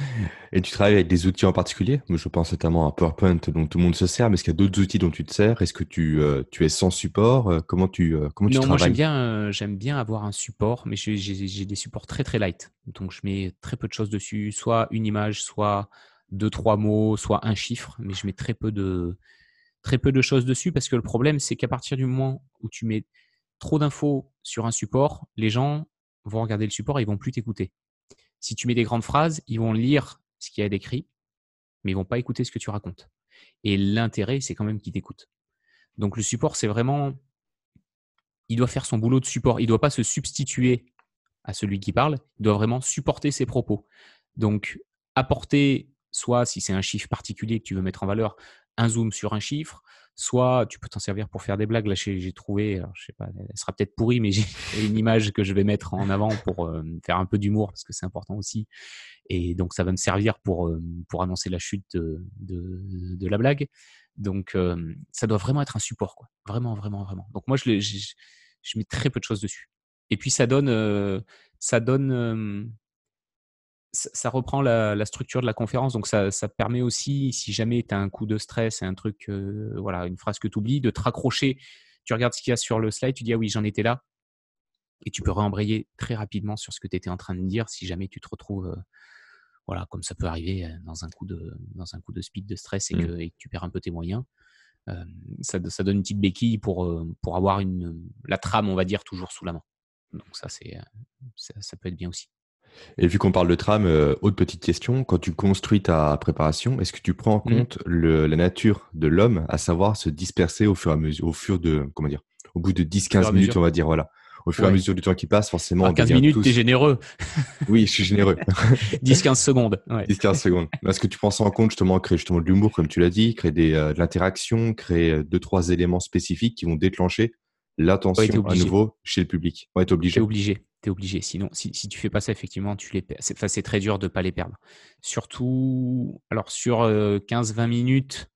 Et tu travailles avec des outils en particulier? Je pense notamment à PowerPoint dont tout le monde se sert, mais est-ce qu'il y a d'autres outils dont tu te sers? Est-ce que tu, tu es sans support? Comment tu, comment tu non, travailles moi j'aime bien, j'aime bien avoir un support, mais j'ai des supports très très light. Donc je mets très peu de choses dessus, soit une image, soit deux, trois mots, soit un chiffre, mais je mets très peu de, très peu de choses dessus parce que le problème, c'est qu'à partir du moment où tu mets trop d'infos sur un support, les gens vont regarder le support et ils vont plus t'écouter. Si tu mets des grandes phrases, ils vont lire ce qu'il y a d'écrit, mais ils vont pas écouter ce que tu racontes. Et l'intérêt, c'est quand même qu'ils t'écoutent. Donc le support, c'est vraiment, il doit faire son boulot de support. Il doit pas se substituer à celui qui parle. Il doit vraiment supporter ses propos. Donc apporter, soit si c'est un chiffre particulier que tu veux mettre en valeur, un zoom sur un chiffre, soit tu peux t'en servir pour faire des blagues. Là, j'ai trouvé, je sais pas, elle sera peut-être pourrie, mais j'ai *laughs* une image que je vais mettre en avant pour euh, faire un peu d'humour parce que c'est important aussi. Et donc, ça va me servir pour, euh, pour annoncer la chute de, de, la blague. Donc, euh, ça doit vraiment être un support, quoi. Vraiment, vraiment, vraiment. Donc, moi, je, je, je mets très peu de choses dessus. Et puis, ça donne, ça donne ça reprend la, structure de la conférence, donc ça, permet aussi, si jamais tu as un coup de stress et un truc, euh, voilà, une phrase que tu oublies, de te raccrocher. Tu regardes ce qu'il y a sur le slide, tu dis ah oui, j'en étais là, et tu peux réembrayer très rapidement sur ce que tu étais en train de dire si jamais tu te retrouves, euh, voilà, comme ça peut arriver euh, dans un coup de, dans un coup de speed de stress et, mmh. que, tu perds un peu tes moyens. ça, donne une petite béquille pour, pour avoir une, la trame, on va dire, toujours sous la main. Donc ça, c'est, ça peut être bien aussi. Et vu qu'on parle de trame, euh, autre petite question, quand tu construis ta préparation, est-ce que tu prends en mmh. compte la nature de l'homme, à savoir se disperser au fur et à mesure, au fur de, comment dire, au bout de 10-15 minutes, on va dire, voilà. Au fur et à mesure du temps qui passe, forcément. 15 minutes, tu t'es généreux. *laughs* oui, je suis généreux. *laughs* 10-15 secondes. 10-15 secondes. Est-ce que tu prends ça en compte justement, créer justement de l'humour, comme tu l'as dit, créer des, euh, de l'interaction, créer euh, deux, trois éléments spécifiques qui vont déclencher l'attention à nouveau chez le public. Ouais, être obligé. obligé tu obligé. Sinon, si, si tu fais pas ça, effectivement, tu les perds. C'est très dur de pas les perdre. Surtout, alors sur 15-20 minutes,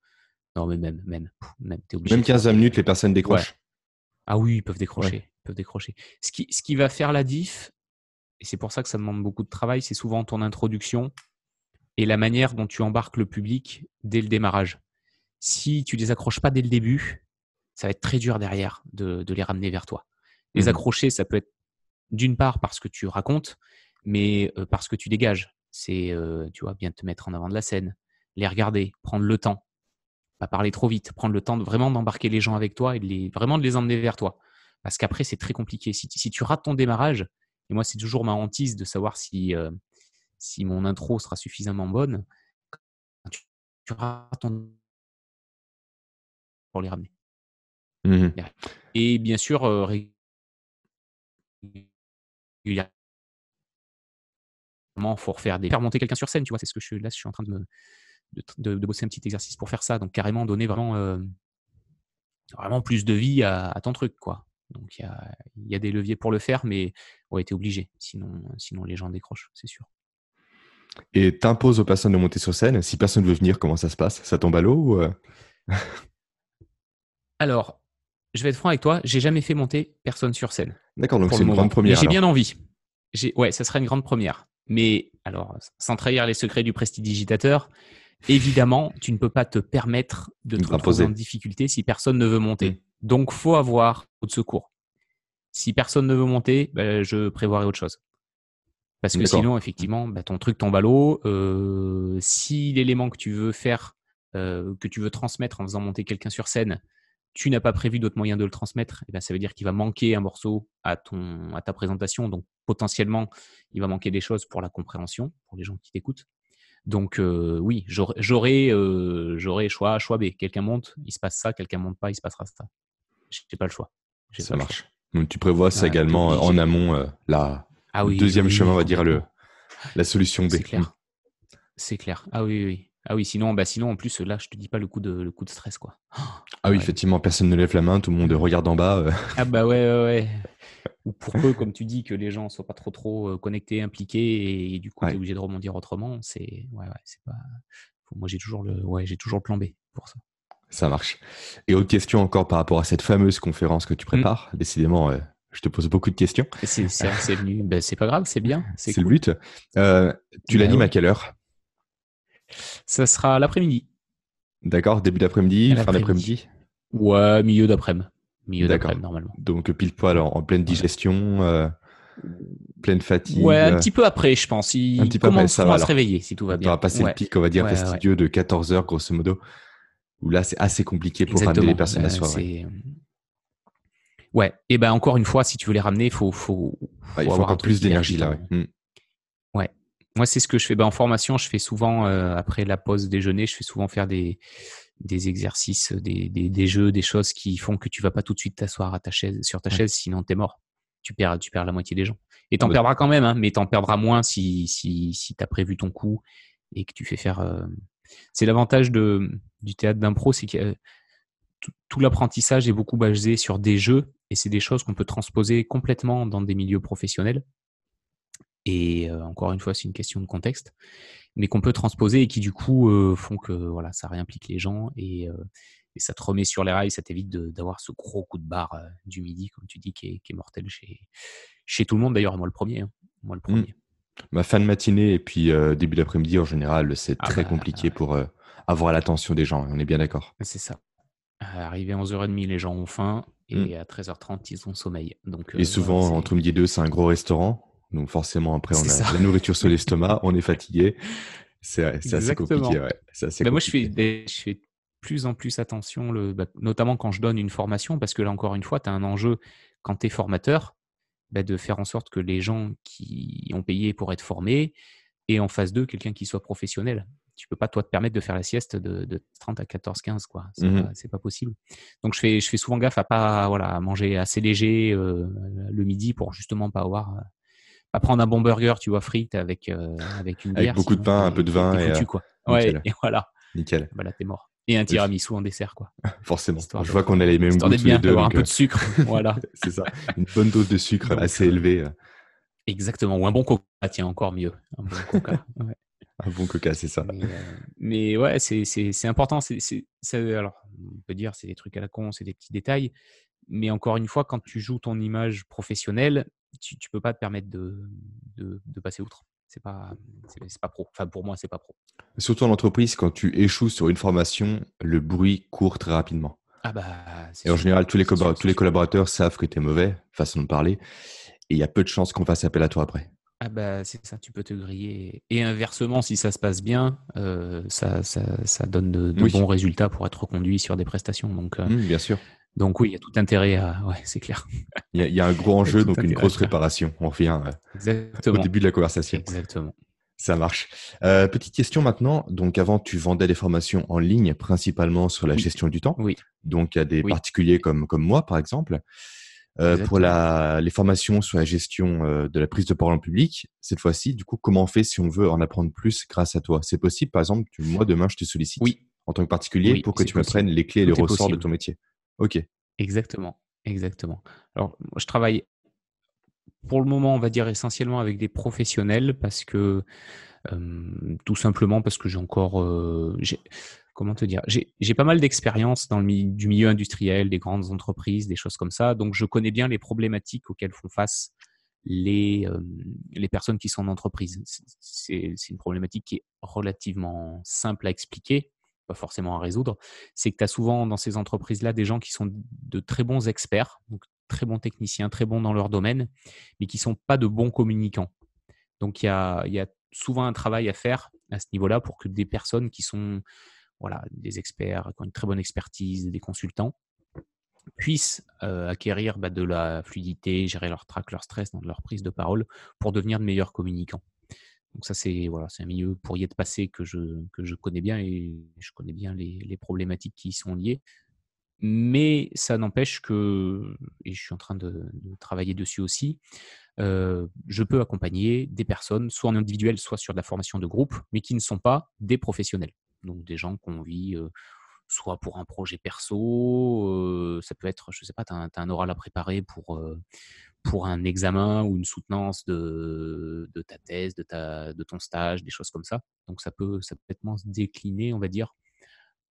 non, mais même, même, même, obligé. Même 15-20 minutes, les personnes décrochent. Ah oui, ils peuvent décrocher. Ils peuvent décrocher. Ce qui, ce qui va faire la diff, et c'est pour ça que ça demande beaucoup de travail, c'est souvent ton introduction et la manière dont tu embarques le public dès le démarrage. Si tu les accroches pas dès le début, ça va être très dur derrière de, de les ramener vers toi. Les mmh accrocher, ça peut être d'une part parce que tu racontes, mais parce que tu dégages. C'est, tu vois, bien te mettre en avant de la scène, les regarder, prendre le temps, pas parler trop vite, prendre le temps de vraiment d'embarquer les gens avec toi et de les, vraiment de les emmener vers toi. Parce qu'après, c'est très compliqué. Si, tu rates ton démarrage, et moi, c'est toujours ma hantise de savoir si, si mon intro sera suffisamment bonne, tu, rates ton pour les ramener. Mmh et bien sûr, il faut refaire des faire monter quelqu'un sur scène, tu vois. C'est ce que je là, je suis en train de, de, bosser un petit exercice pour faire ça. Donc carrément donner vraiment, euh, vraiment plus de vie à, ton truc, quoi. Donc il y a, y a, des leviers pour le faire, mais on été obligé. Sinon, sinon les gens décrochent, c'est sûr. Et t'imposes aux personnes de monter sur scène. Si personne ne veut venir, comment ça se passe? Ça tombe à l'eau ou? Alors, je vais être franc avec toi, j'ai jamais fait monter personne sur scène. D'accord, donc c'est une grande première. J'ai bien envie. Ouais, ça serait une grande première. Mais alors, sans trahir les secrets du prestidigitateur, évidemment, tu ne peux pas te permettre de te retrouver en difficulté si personne ne veut monter. Mm. Donc, faut avoir autre secours. Si personne ne veut monter, ben, je prévoirai autre chose. Parce que sinon, effectivement, ben, ton truc tombe à l'eau. Euh, si l'élément que tu veux faire, euh, que tu veux transmettre en faisant monter quelqu'un sur scène, tu n'as pas prévu d'autres moyens de le transmettre, et eh ben, ça veut dire qu'il va manquer un morceau à, ton, à ta présentation. Donc, potentiellement, il va manquer des choses pour la compréhension, pour les gens qui t'écoutent. Donc, euh, oui, j'aurai euh, choix A, choix B. Quelqu'un monte, il se passe ça. Quelqu'un monte pas, il se passera ça. Je n'ai pas le choix. Ça marche. Donc, tu prévois ça également en amont, euh, la, ah le deuxième chemin, on va dire le, la solution B. C'est clair. C'est clair. Ah oui, oui. Ah oui, sinon, bah sinon, en plus, là, je te dis pas le coup de, le coup de stress, quoi. *gasps* ah oui, effectivement, personne ne lève la main, tout le monde regarde en bas. Euh. Ah bah ouais, ouais, ouais. *laughs* Ou pour peu, comme tu dis, que les gens soient pas trop, trop euh, connectés, impliqués, et, du coup, tu es obligé de rebondir autrement. C'est, ouais, ouais, c'est pas. Moi, j'ai toujours le, ouais, j'ai toujours le plan B pour ça. Ça marche. Et autre question encore par rapport à cette fameuse conférence que tu mmh. prépares. Décidément, euh, Je te pose beaucoup de questions. C'est venu. Ben, c'est pas grave, c'est bien. *laughs* C'est le but. Euh, tu l'animes à quelle heure? Ça sera l'après-midi. D'accord, début d'après-midi, fin d'après-midi Ouais, milieu d'après-midi. Milieu d'après-midi, normalement. Donc pile poil en, pleine digestion, euh, pleine fatigue. Ouais, un petit peu après, je pense. Il un petit peu après, ça va se réveiller si tout va bien. On va passer le pic, on va dire, fastidieux de 14 heures, grosso modo. Où là, c'est assez compliqué pour ramener les personnes à la soirée. Ouais, et ben encore une fois, si tu veux les ramener, il faut, faut, faut, il faut avoir plus d'énergie là. Ouais. Moi, c'est ce que je fais. Ben, en formation, je fais souvent, euh, après la pause déjeuner, je fais souvent faire des, des exercices, des, des, des, jeux, des choses qui font que tu vas pas tout de suite t'asseoir à ta chaise, sur ta chaise, sinon tu es mort. Tu perds, tu perds la moitié des gens. Et t'en en perdras quand même, hein, mais t'en perdras moins si, si, si tu as prévu ton coup et que tu fais faire. Euh, c'est l'avantage de, du théâtre d'impro, c'est que tout l'apprentissage est beaucoup basé sur des jeux et c'est des choses qu'on peut transposer complètement dans des milieux professionnels. Et euh, encore une fois, c'est une question de contexte, mais qu'on peut transposer et qui du coup euh, font que voilà, ça réimplique les gens et, euh, et, ça te remet sur les rails, ça t'évite d'avoir ce gros coup de barre du midi, comme tu dis, qui est, qui est mortel chez, chez tout le monde. D'ailleurs, moi le premier. Hein. Moi le mmh. premier. Ma fin de matinée et puis début d'après-midi en général, c'est ah très bah, compliqué pour avoir l'attention des gens. On est bien d'accord. C'est ça. Arrivé à 11h30, les gens ont faim et mmh. à 13h30, ils ont sommeil. Donc, et souvent, entre midi et deux, c'est un gros restaurant. Donc forcément, après, on a la nourriture sur l'estomac, on est fatigué. C'est assez compliqué. Ouais. Assez bah, Moi, je fais, je fais plus en plus attention, le, bah, notamment quand je donne une formation, parce que là, encore une fois, tu as un enjeu quand tu es formateur, bah, de faire en sorte que les gens qui ont payé pour être formés et en face d'eux, quelqu'un qui soit professionnel tu peux pas toi te permettre de faire la sieste de, 30 à 14, 15 quoi. Mmh c'est pas, possible. Donc je fais je fais souvent gaffe à pas voilà manger assez léger euh, le midi pour justement pas avoir euh, prendre un bon burger tu vois frites avec euh, avec une bière. Avec beaucoup de pain, un peu de vin et quoi. Ouais, et voilà. Nickel. Bah là t'es mort. Et un tiramisu en dessert quoi. *laughs* Forcément. je vois qu'on a les mêmes goûts tous les deux. un peu de sucre. *laughs* voilà. c'est ça. Une bonne dose de sucre assez élevée. Exactement. Ou un bon coca, tiens, encore mieux. Un bon coca. *laughs* Ouais. Un bon coca, c'est ça. Mais, euh, ouais, c'est important. C'est alors, on peut dire c'est des trucs à la con, c'est des petits détails. Mais encore une fois, quand tu joues ton image professionnelle, tu ne peux pas te permettre de, de, passer outre. C'est pas, c'est pas pro. Enfin, pour moi, c'est pas pro. Surtout en entreprise, quand tu échoues sur une formation, le bruit court très rapidement. Ah bah, et en général, tous les, tous les collaborateurs savent que tu es mauvais, façon de parler, et il y a peu de chances qu'on fasse appel à toi après. Ah bah c'est ça, tu peux te griller. Et inversement, si ça se passe bien, euh, ça, ça, ça, donne de, bons résultats pour être reconduit sur des prestations. Donc, euh, mmh, bien sûr. Donc oui, il y a tout intérêt à... Ouais, c'est clair. Il y, a, un gros *laughs* enjeu, donc une grosse réparation. On revient euh, au début de la conversation. Exactement. Ça marche. petite question maintenant. Donc avant, tu vendais des formations en ligne, principalement sur la gestion du temps. Oui. Donc il y a des particuliers comme, comme moi, par exemple. Euh, pour la, les formations sur la gestion euh, de la prise de parole en public, cette fois-ci, du coup, comment on fait si on veut en apprendre plus grâce à toi? C'est possible, par exemple, moi, demain, je te sollicite oui. en tant que particulier pour que tu m'apprennes les clés et les ressorts de ton métier. Ok. Exactement, exactement. Alors, je travaille pour le moment, on va dire essentiellement avec des professionnels parce que, tout simplement parce que j'ai encore... Comment te dire J'ai pas mal d'expérience dans le du milieu industriel, des grandes entreprises, des choses comme ça. Donc, je connais bien les problématiques auxquelles font face les, les personnes qui sont en entreprise. C'est une problématique qui est relativement simple à expliquer, pas forcément à résoudre. C'est que tu as souvent dans ces entreprises-là des gens qui sont de très bons experts, donc très bons techniciens, très bons dans leur domaine, mais qui sont pas de bons communicants. Donc, il y a, y a souvent un travail à faire à ce niveau-là pour que des personnes qui sont voilà, des experts qui ont une très bonne expertise, des consultants, puissent euh, acquérir bah, de la fluidité, gérer leur trac, leur stress dans leur prise de parole pour devenir de meilleurs communicants. Donc ça, c'est voilà, un milieu pour y être passé que je, que je connais bien et je connais bien les, problématiques qui y sont liées. Mais ça n'empêche que, et je suis en train de, travailler dessus aussi, euh, je peux accompagner des personnes, soit en individuel, soit sur de la formation de groupe, mais qui ne sont pas des professionnels donc des gens qu'on vit soit pour un projet perso, ça peut être, je sais pas, tu as, un oral à préparer pour, pour un examen ou une soutenance de, ta thèse, de, ta, de ton stage, des choses comme ça. Donc ça peut, ça peut se décliner, on va dire,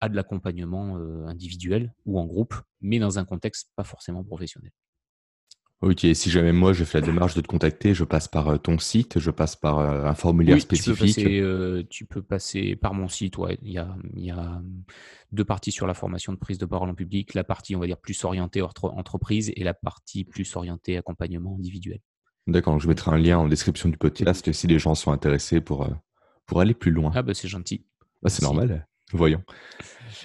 à de l'accompagnement individuel ou en groupe, mais dans un contexte pas forcément professionnel. Ok, si jamais moi je fais la démarche de te contacter, je passe par euh, ton site, je passe par euh, un formulaire spécifique. Tu peux, passer, euh, tu peux passer par mon site, ouais. Il y, a, il y a deux parties sur la formation de prise de parole en public, la partie on va dire plus orientée entreprise et la partie plus orientée accompagnement individuel. D'accord, je mettrai un lien en description du podcast si les gens sont intéressés pour, pour aller plus loin. Ah bah c'est gentil. Bah, c'est normal, voyons.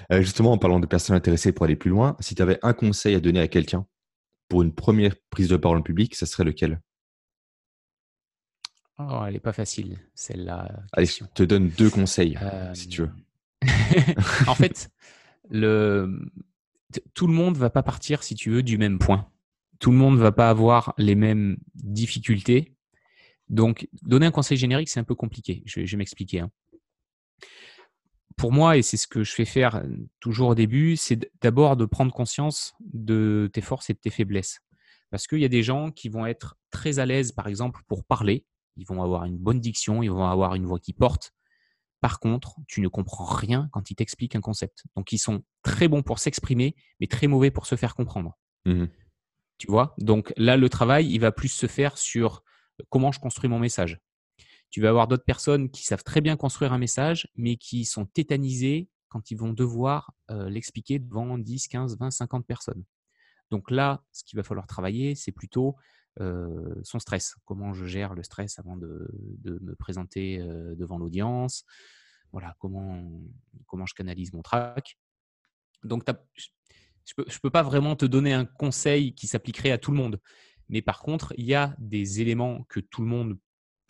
justement, en parlant de personnes intéressées pour aller plus loin, si tu avais un conseil à donner à quelqu'un pour une première prise de parole en public, ça serait lequel? Oh, Elle n'est pas facile, celle-là. Allez, je te donne deux conseils, si tu veux. Euh, *laughs* en fait, le... tout le monde ne va pas partir, si tu veux, du même point. Tout le monde ne va pas avoir les mêmes difficultés. Donc, donner un conseil générique, c'est un peu compliqué. Je, vais m'expliquer. Hein pour moi, et c'est ce que je fais faire toujours au début, c'est d'abord de prendre conscience de tes forces et de tes faiblesses. Parce qu'il y a des gens qui vont être très à l'aise, par exemple, pour parler. Ils vont avoir une bonne diction, ils vont avoir une voix qui porte. Par contre, tu ne comprends rien quand ils t'expliquent un concept. Donc, ils sont très bons pour s'exprimer, mais très mauvais pour se faire comprendre. Mmh tu vois? Donc là, le travail, il va plus se faire sur comment je construis mon message. Tu vas avoir d'autres personnes qui savent très bien construire un message, mais qui sont tétanisées quand ils vont devoir euh, l'expliquer devant 10, 15, 20, 50 personnes. Donc là, ce qu'il va falloir travailler, c'est plutôt euh, son stress. Comment je gère le stress avant de, me présenter euh, devant l'audience? Voilà, comment, je canalise mon track. Donc, je ne peux, peux pas vraiment te donner un conseil qui s'appliquerait à tout le monde. Mais par contre, il y a des éléments que tout le monde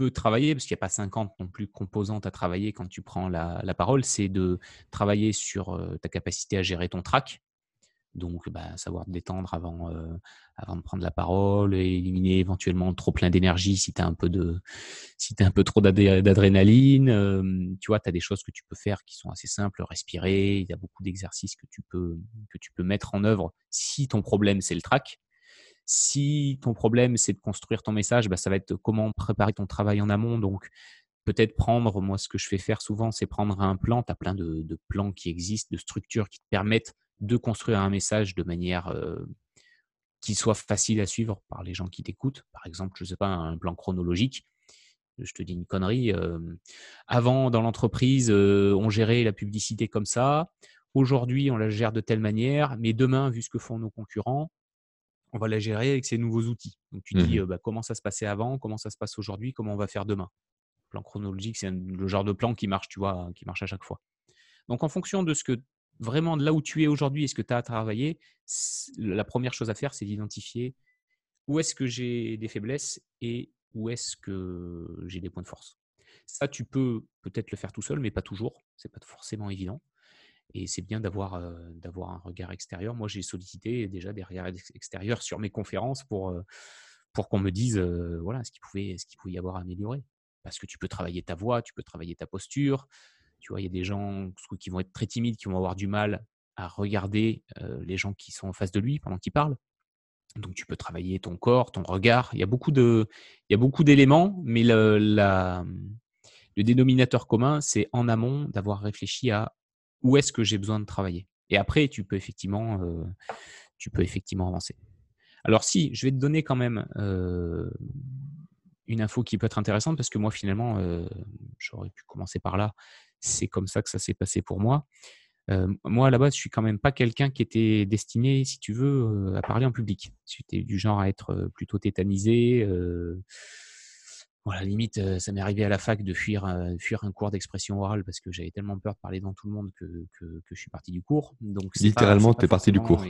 travailler, parce qu'il n'y a pas 50 non plus composantes à travailler quand tu prends la, parole, c'est de travailler sur ta capacité à gérer ton track. Donc, bah, savoir te détendre avant, avant de prendre la parole, éliminer éventuellement trop plein d'énergie si tu as un peu de, si as un peu trop d'adrénaline. Tu vois, tu as des choses que tu peux faire qui sont assez simples, respirer. Il y a beaucoup d'exercices que tu peux, que tu peux mettre en œuvre si ton problème c'est le track. Si ton problème, c'est de construire ton message, bah, ça va être comment préparer ton travail en amont. Donc, peut-être prendre, moi, ce que je fais faire souvent, c'est prendre un plan. Tu as plein de, plans qui existent, de structures qui te permettent de construire un message de manière euh, qui soit facile à suivre par les gens qui t'écoutent. Par exemple, je ne sais pas, un plan chronologique. Je te dis une connerie. Euh, avant, dans l'entreprise, euh, on gérait la publicité comme ça. Aujourd'hui, on la gère de telle manière. Mais demain, vu ce que font nos concurrents, on va la gérer avec ces nouveaux outils. Donc tu dis mmh bah, comment ça se passait avant, comment ça se passe aujourd'hui, comment on va faire demain? Plan chronologique, c'est le genre de plan qui marche, tu vois, qui marche à chaque fois. Donc en fonction de ce que vraiment de là où tu es aujourd'hui et ce que tu as à travailler, la première chose à faire, c'est d'identifier où est-ce que j'ai des faiblesses et où est-ce que j'ai des points de force. Ça, tu peux peut-être le faire tout seul, mais pas toujours. C'est pas forcément évident. Et c'est bien d'avoir un regard extérieur. Moi, j'ai sollicité déjà des regards extérieurs sur mes conférences pour, pour qu'on me dise voilà, ce qu'il pouvait, ce pouvait y avoir à améliorer. Parce que tu peux travailler ta voix, tu peux travailler ta posture. Tu vois, il y a des gens qui vont être très timides, qui vont avoir du mal à regarder les gens qui sont en face de lui pendant qu'il parle. Donc, tu peux travailler ton corps, ton regard. Il y a beaucoup il y a beaucoup d'éléments, mais le, la, le dénominateur commun, c'est en amont d'avoir réfléchi à où est-ce que j'ai besoin de travailler? Et après, tu peux effectivement, tu peux effectivement avancer. Alors si, je vais te donner quand même une info qui peut être intéressante parce que moi finalement, j'aurais pu commencer par là. C'est comme ça que ça s'est passé pour moi. moi à la base, je suis quand même pas quelqu'un qui était destiné, si tu veux, à parler en public. J'étais du genre à être plutôt tétanisé voilà, limite, ça m'est arrivé à la fac de fuir, fuir un cours d'expression orale parce que j'avais tellement peur de parler devant tout le monde que, que, je suis parti du cours. Donc, Littéralement, tu es parti du cours.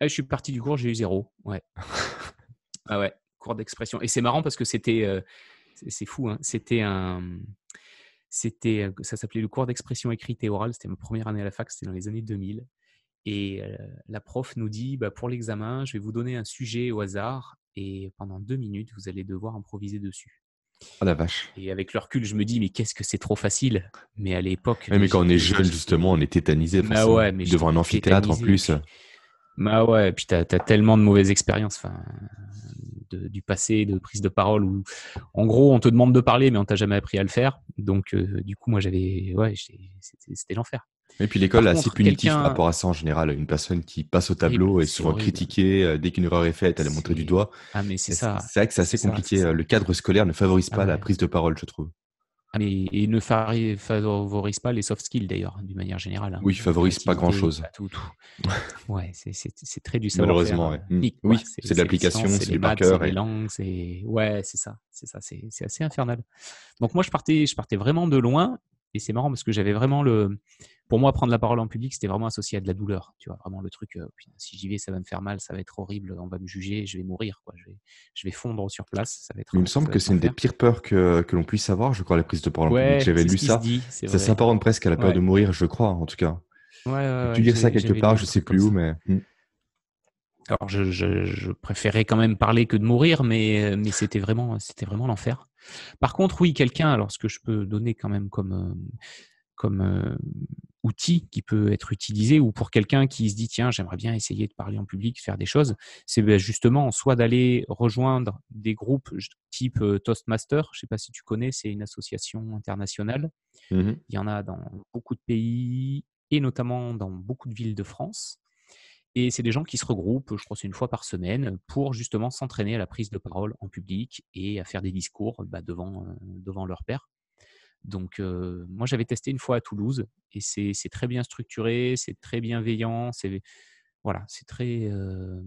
Ah, je suis parti du cours, j'ai eu zéro. Ouais. *laughs* ah ouais, cours d'expression. Et c'est marrant parce que c'était. c'est fou, hein, c'était un. C'était, ça s'appelait le cours d'expression écrite et orale. C'était ma première année à la fac, c'était dans les années 2000. Et la prof nous dit, bah, pour l'examen, je vais vous donner un sujet au hasard et pendant deux minutes, vous allez devoir improviser dessus. Oh la vache. Et avec le recul, je me dis, mais qu'est-ce que c'est trop facile. Mais à l'époque. mais quand on est jeune, justement, on est tétanisé bah ouais, mais devant un amphithéâtre en plus. Bah ouais, et puis tu as, tellement de mauvaises expériences du passé, de prise de parole, où en gros, on te demande de parler, mais on t'a jamais appris à le faire. Donc, euh, du coup, moi, j'avais. Ouais, c'était l'enfer. Et puis l'école est assez punitive par rapport à ça en général. Une personne qui passe au tableau est souvent critiquée. Euh, dès qu'une erreur est faite, elle est montrée du doigt. Ah, mais c'est ça. C'est vrai que c'est assez compliqué. Le cadre scolaire ne favorise pas ah la prise de parole, je trouve. Ah, mais, et ne favorise pas les soft skills d'ailleurs, d'une manière générale. Hein. Oui, favorise pas grand chose. Tout, ouais, c'est très du savoir Malheureusement, ouais. Mmh. oui, c'est de l'application, c'est du par cœur. C'est les langues, ouais, c'est ça, c'est ça, c'est assez infernal. Donc moi, je partais, je partais vraiment de loin et c'est marrant parce que j'avais vraiment le. Pour moi, prendre la parole en public, c'était vraiment associé à de la douleur. Tu vois, vraiment le truc, euh, si j'y vais, ça va me faire mal, ça va être horrible, on va me juger, je vais mourir, quoi. Je vais, je vais fondre sur place. Ça va être, il me semble que c'est une des pires peurs que, que l'on puisse avoir, je crois, la prise de parole en public. J'avais lu ça. ça s'apparente presque à la peur de mourir, je crois, en tout cas. Ouais, tu lire ça quelque part, je sais plus où, mais. Alors, je, je, je, préférais quand même parler que de mourir, mais, mais c'était vraiment, c'était vraiment l'enfer. Par contre, oui, quelqu'un, alors ce que je peux donner quand même comme, euh, comme euh, outil qui peut être utilisé, ou pour quelqu'un qui se dit, tiens, j'aimerais bien essayer de parler en public, faire des choses, c'est ben, justement soit d'aller rejoindre des groupes type euh, Toastmaster, je ne sais pas si tu connais, c'est une association internationale. Mmh Il y en a dans beaucoup de pays et notamment dans beaucoup de villes de France. Et c'est des gens qui se regroupent, je crois, c'est une fois par semaine, pour justement s'entraîner à la prise de parole en public et à faire des discours bah, devant, euh, devant leur père. Donc, euh, moi, j'avais testé une fois à Toulouse et c'est très bien structuré, c'est très bienveillant, c'est voilà, c'est très. Euh,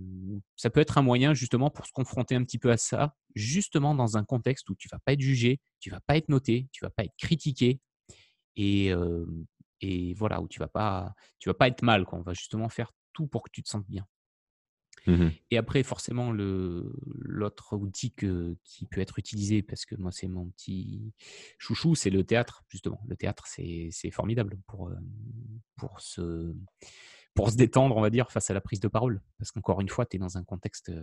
ça peut être un moyen justement pour se confronter un petit peu à ça, justement dans un contexte où tu vas pas être jugé, tu vas pas être noté, tu vas pas être critiqué et, et voilà où tu vas vas pas être mal. Quoi. On va justement faire pour que tu te sentes bien. Mmh et après, forcément, l'autre outil que, qui peut être utilisé, parce que moi, c'est mon petit chouchou, c'est le théâtre, justement. Le théâtre, c'est formidable pour, euh, pour, se, pour se détendre, on va dire, face à la prise de parole. Parce qu'encore une fois, tu es dans un contexte euh,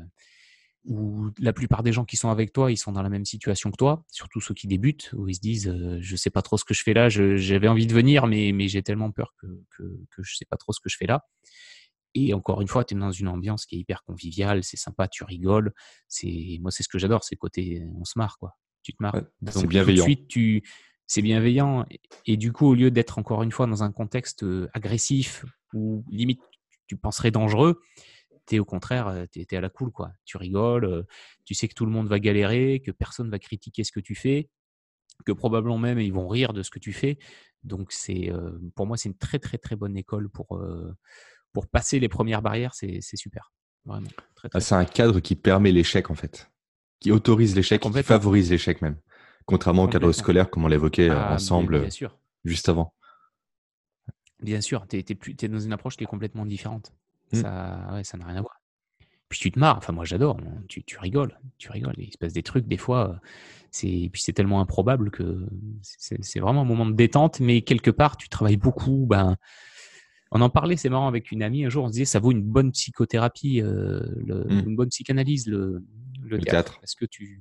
où la plupart des gens qui sont avec toi, ils sont dans la même situation que toi, surtout ceux qui débutent, où ils se disent euh, Je sais pas trop ce que je fais là, j'avais envie de venir, mais, mais j'ai tellement peur que, que, que je sais pas trop ce que je fais là. Et encore une fois, tu es dans une ambiance qui est hyper conviviale, c'est sympa, tu rigoles. C'est moi, c'est ce que j'adore, c'est côté on se marre quoi. Tu te marres. c'est bienveillant. suite, tu c'est bienveillant et, du coup, au lieu d'être encore une fois dans un contexte agressif ou limite tu penserais dangereux, tu es au contraire, tu es, à la cool quoi. Tu rigoles, tu sais que tout le monde va galérer, que personne va critiquer ce que tu fais, que probablement même ils vont rire de ce que tu fais. Donc c'est pour moi c'est une très très très bonne école pour pour passer les premières barrières, c'est super. Vraiment. Ah, c'est un cadre qui permet l'échec, en fait. Qui autorise l'échec, qui favorise l'échec même. Contrairement au cadre scolaire, comme on l'évoquait euh, ah, ensemble juste avant. Bien sûr, tu es, dans une approche qui est complètement différente. Mmh. Ça ça n'a rien à voir. Puis tu te marres, enfin moi j'adore, tu, tu, rigoles, tu rigoles. Il se passe des trucs des fois, c'est puis c'est tellement improbable que c'est vraiment un moment de détente, mais quelque part tu travailles beaucoup, ben on en parlait, c'est marrant, avec une amie un jour, on se disait ça vaut une bonne psychothérapie, euh, mmh. une bonne psychanalyse, le, théâtre. Est-ce que tu.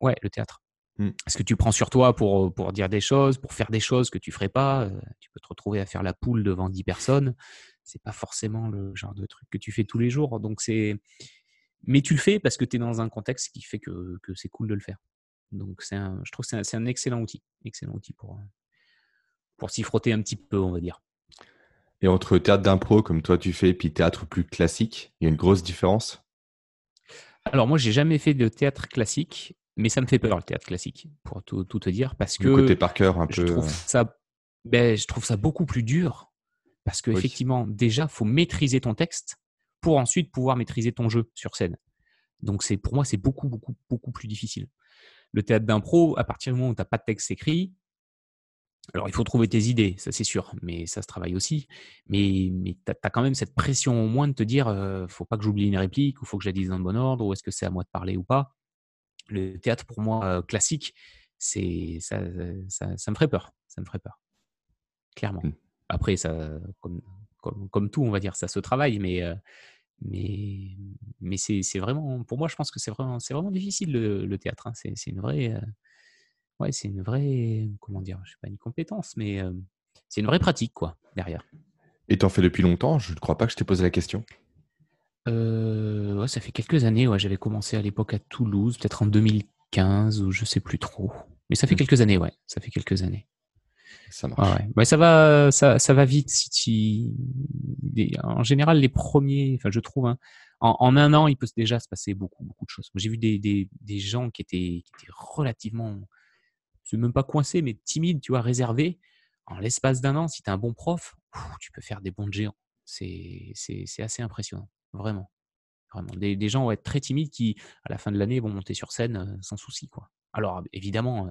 Ouais, le théâtre. Mmh. Est-ce que tu prends sur toi pour, pour dire des choses, pour faire des choses que tu ferais pas euh, Tu peux te retrouver à faire la poule devant 10 personnes. C'est pas forcément le genre de truc que tu fais tous les jours. Donc c'est. Mais tu le fais parce que tu es dans un contexte qui fait que, que c'est cool de le faire. Donc c'est je trouve que c'est un, un, excellent outil. Excellent outil pour, pour s'y frotter un petit peu, on va dire. Et entre théâtre d'impro, comme toi tu fais, et puis théâtre plus classique, il y a une grosse différence? Alors moi, j'ai jamais fait de théâtre classique, mais ça me fait peur le théâtre classique, pour tout, te dire, parce que... côté par cœur, un je peu... Trouve ça, ben, je trouve ça beaucoup plus dur, parce qu'effectivement, effectivement, déjà, il faut maîtriser ton texte pour ensuite pouvoir maîtriser ton jeu sur scène. Donc c'est pour moi, c'est beaucoup, beaucoup, beaucoup plus difficile. Le théâtre d'impro, à partir du moment où tu n'as pas de texte écrit, alors, il faut trouver tes idées, ça c'est sûr, mais ça se travaille aussi. Mais, mais tu as, quand même cette pression au moins de te dire, euh, faut pas que j'oublie une réplique, ou faut que je la dise dans le bon ordre, ou est-ce que c'est à moi de parler ou pas. Le théâtre, pour moi, euh, classique, c'est ça, ça, ça, me ferait peur. Ça me ferait peur. Clairement. Mmh. Après, ça, comme, comme, comme, tout, on va dire, ça se travaille, mais, euh, mais, mais c'est vraiment, pour moi, je pense que c'est vraiment, vraiment difficile le, le théâtre. Hein. C'est une vraie ouais, c'est une vraie, comment dire, je sais pas une compétence, mais c'est une vraie pratique, quoi, derrière. Et t'en fais depuis longtemps? Je ne crois pas que je t'ai posé la question. ouais, ça fait quelques années. Ouais, j'avais commencé à l'époque à Toulouse, peut-être en 2015 ou je sais plus trop. Mais ça fait mmh. quelques années, ouais. Ça fait quelques années. Ça marche. Ouais, ça va, ça, ça va vite. Si tu... En général, les premiers, enfin, je trouve, hein, en, un an, il peut déjà se passer beaucoup, beaucoup de choses. J'ai vu des, des, des, gens qui étaient, qui étaient relativement, c'est même pas coincés, mais timides, tu vois, réservés. En l'espace d'un an, si tu es un bon prof, tu peux faire des bons géants. C'est assez impressionnant, vraiment. vraiment. Des, des, gens vont être très timides qui, à la fin de l'année, vont monter sur scène euh, sans souci. Quoi. Alors, évidemment, euh,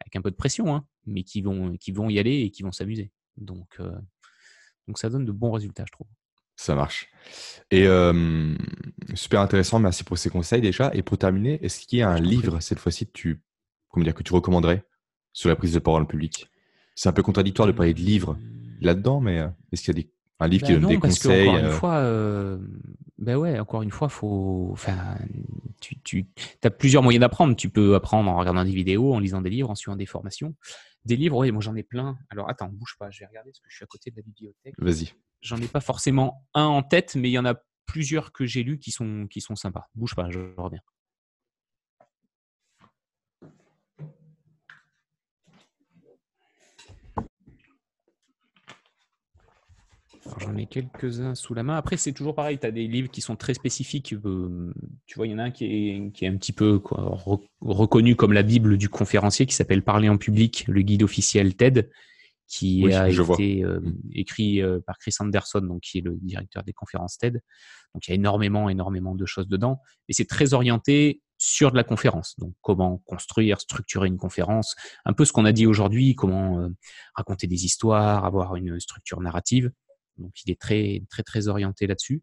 avec un peu de pression, hein, mais qui vont, qui vont y aller et qui vont s'amuser. Donc, euh, donc, ça donne de bons résultats, je trouve. Ça marche. Et super intéressant, merci pour ces conseils déjà. Et pour terminer, est-ce qu'il y a un livre, cette fois-ci, tu, comment dire, que tu recommanderais? Sur la prise de parole en public C'est un peu contradictoire de parler de livres là-dedans, mais est-ce qu'il y a des un livre qui bah donne des conseils. Encore une euh, fois, ben ouais, encore une fois, faut, enfin, tu, tu as plusieurs moyens d'apprendre. Tu peux apprendre en regardant des vidéos, en lisant des livres, en suivant des formations. Des livres, oui, moi j'en ai plein. Alors attends, bouge pas, je vais regarder parce que je suis à côté de la bibliothèque. Vas-y. J'en ai pas forcément un en tête, mais il y en a plusieurs que j'ai lus qui sont, qui sont sympas. Bouge pas, je reviens. J'en ai quelques-uns sous la main. Après, c'est toujours pareil. Tu as des livres qui sont très spécifiques. Euh, tu vois, il y en a un qui est, qui est un petit peu quoi, reconnu comme la Bible du conférencier qui s'appelle Parler en public, le guide officiel TED, qui a été euh, écrit euh, par Chris Anderson, donc, qui est le directeur des conférences TED. Donc, il y a énormément, énormément de choses dedans. Mais c'est très orienté sur de la conférence. Donc, comment construire, structurer une conférence, un peu ce qu'on a dit aujourd'hui, comment raconter des histoires, avoir une structure narrative. Donc il est très très très orienté là-dessus.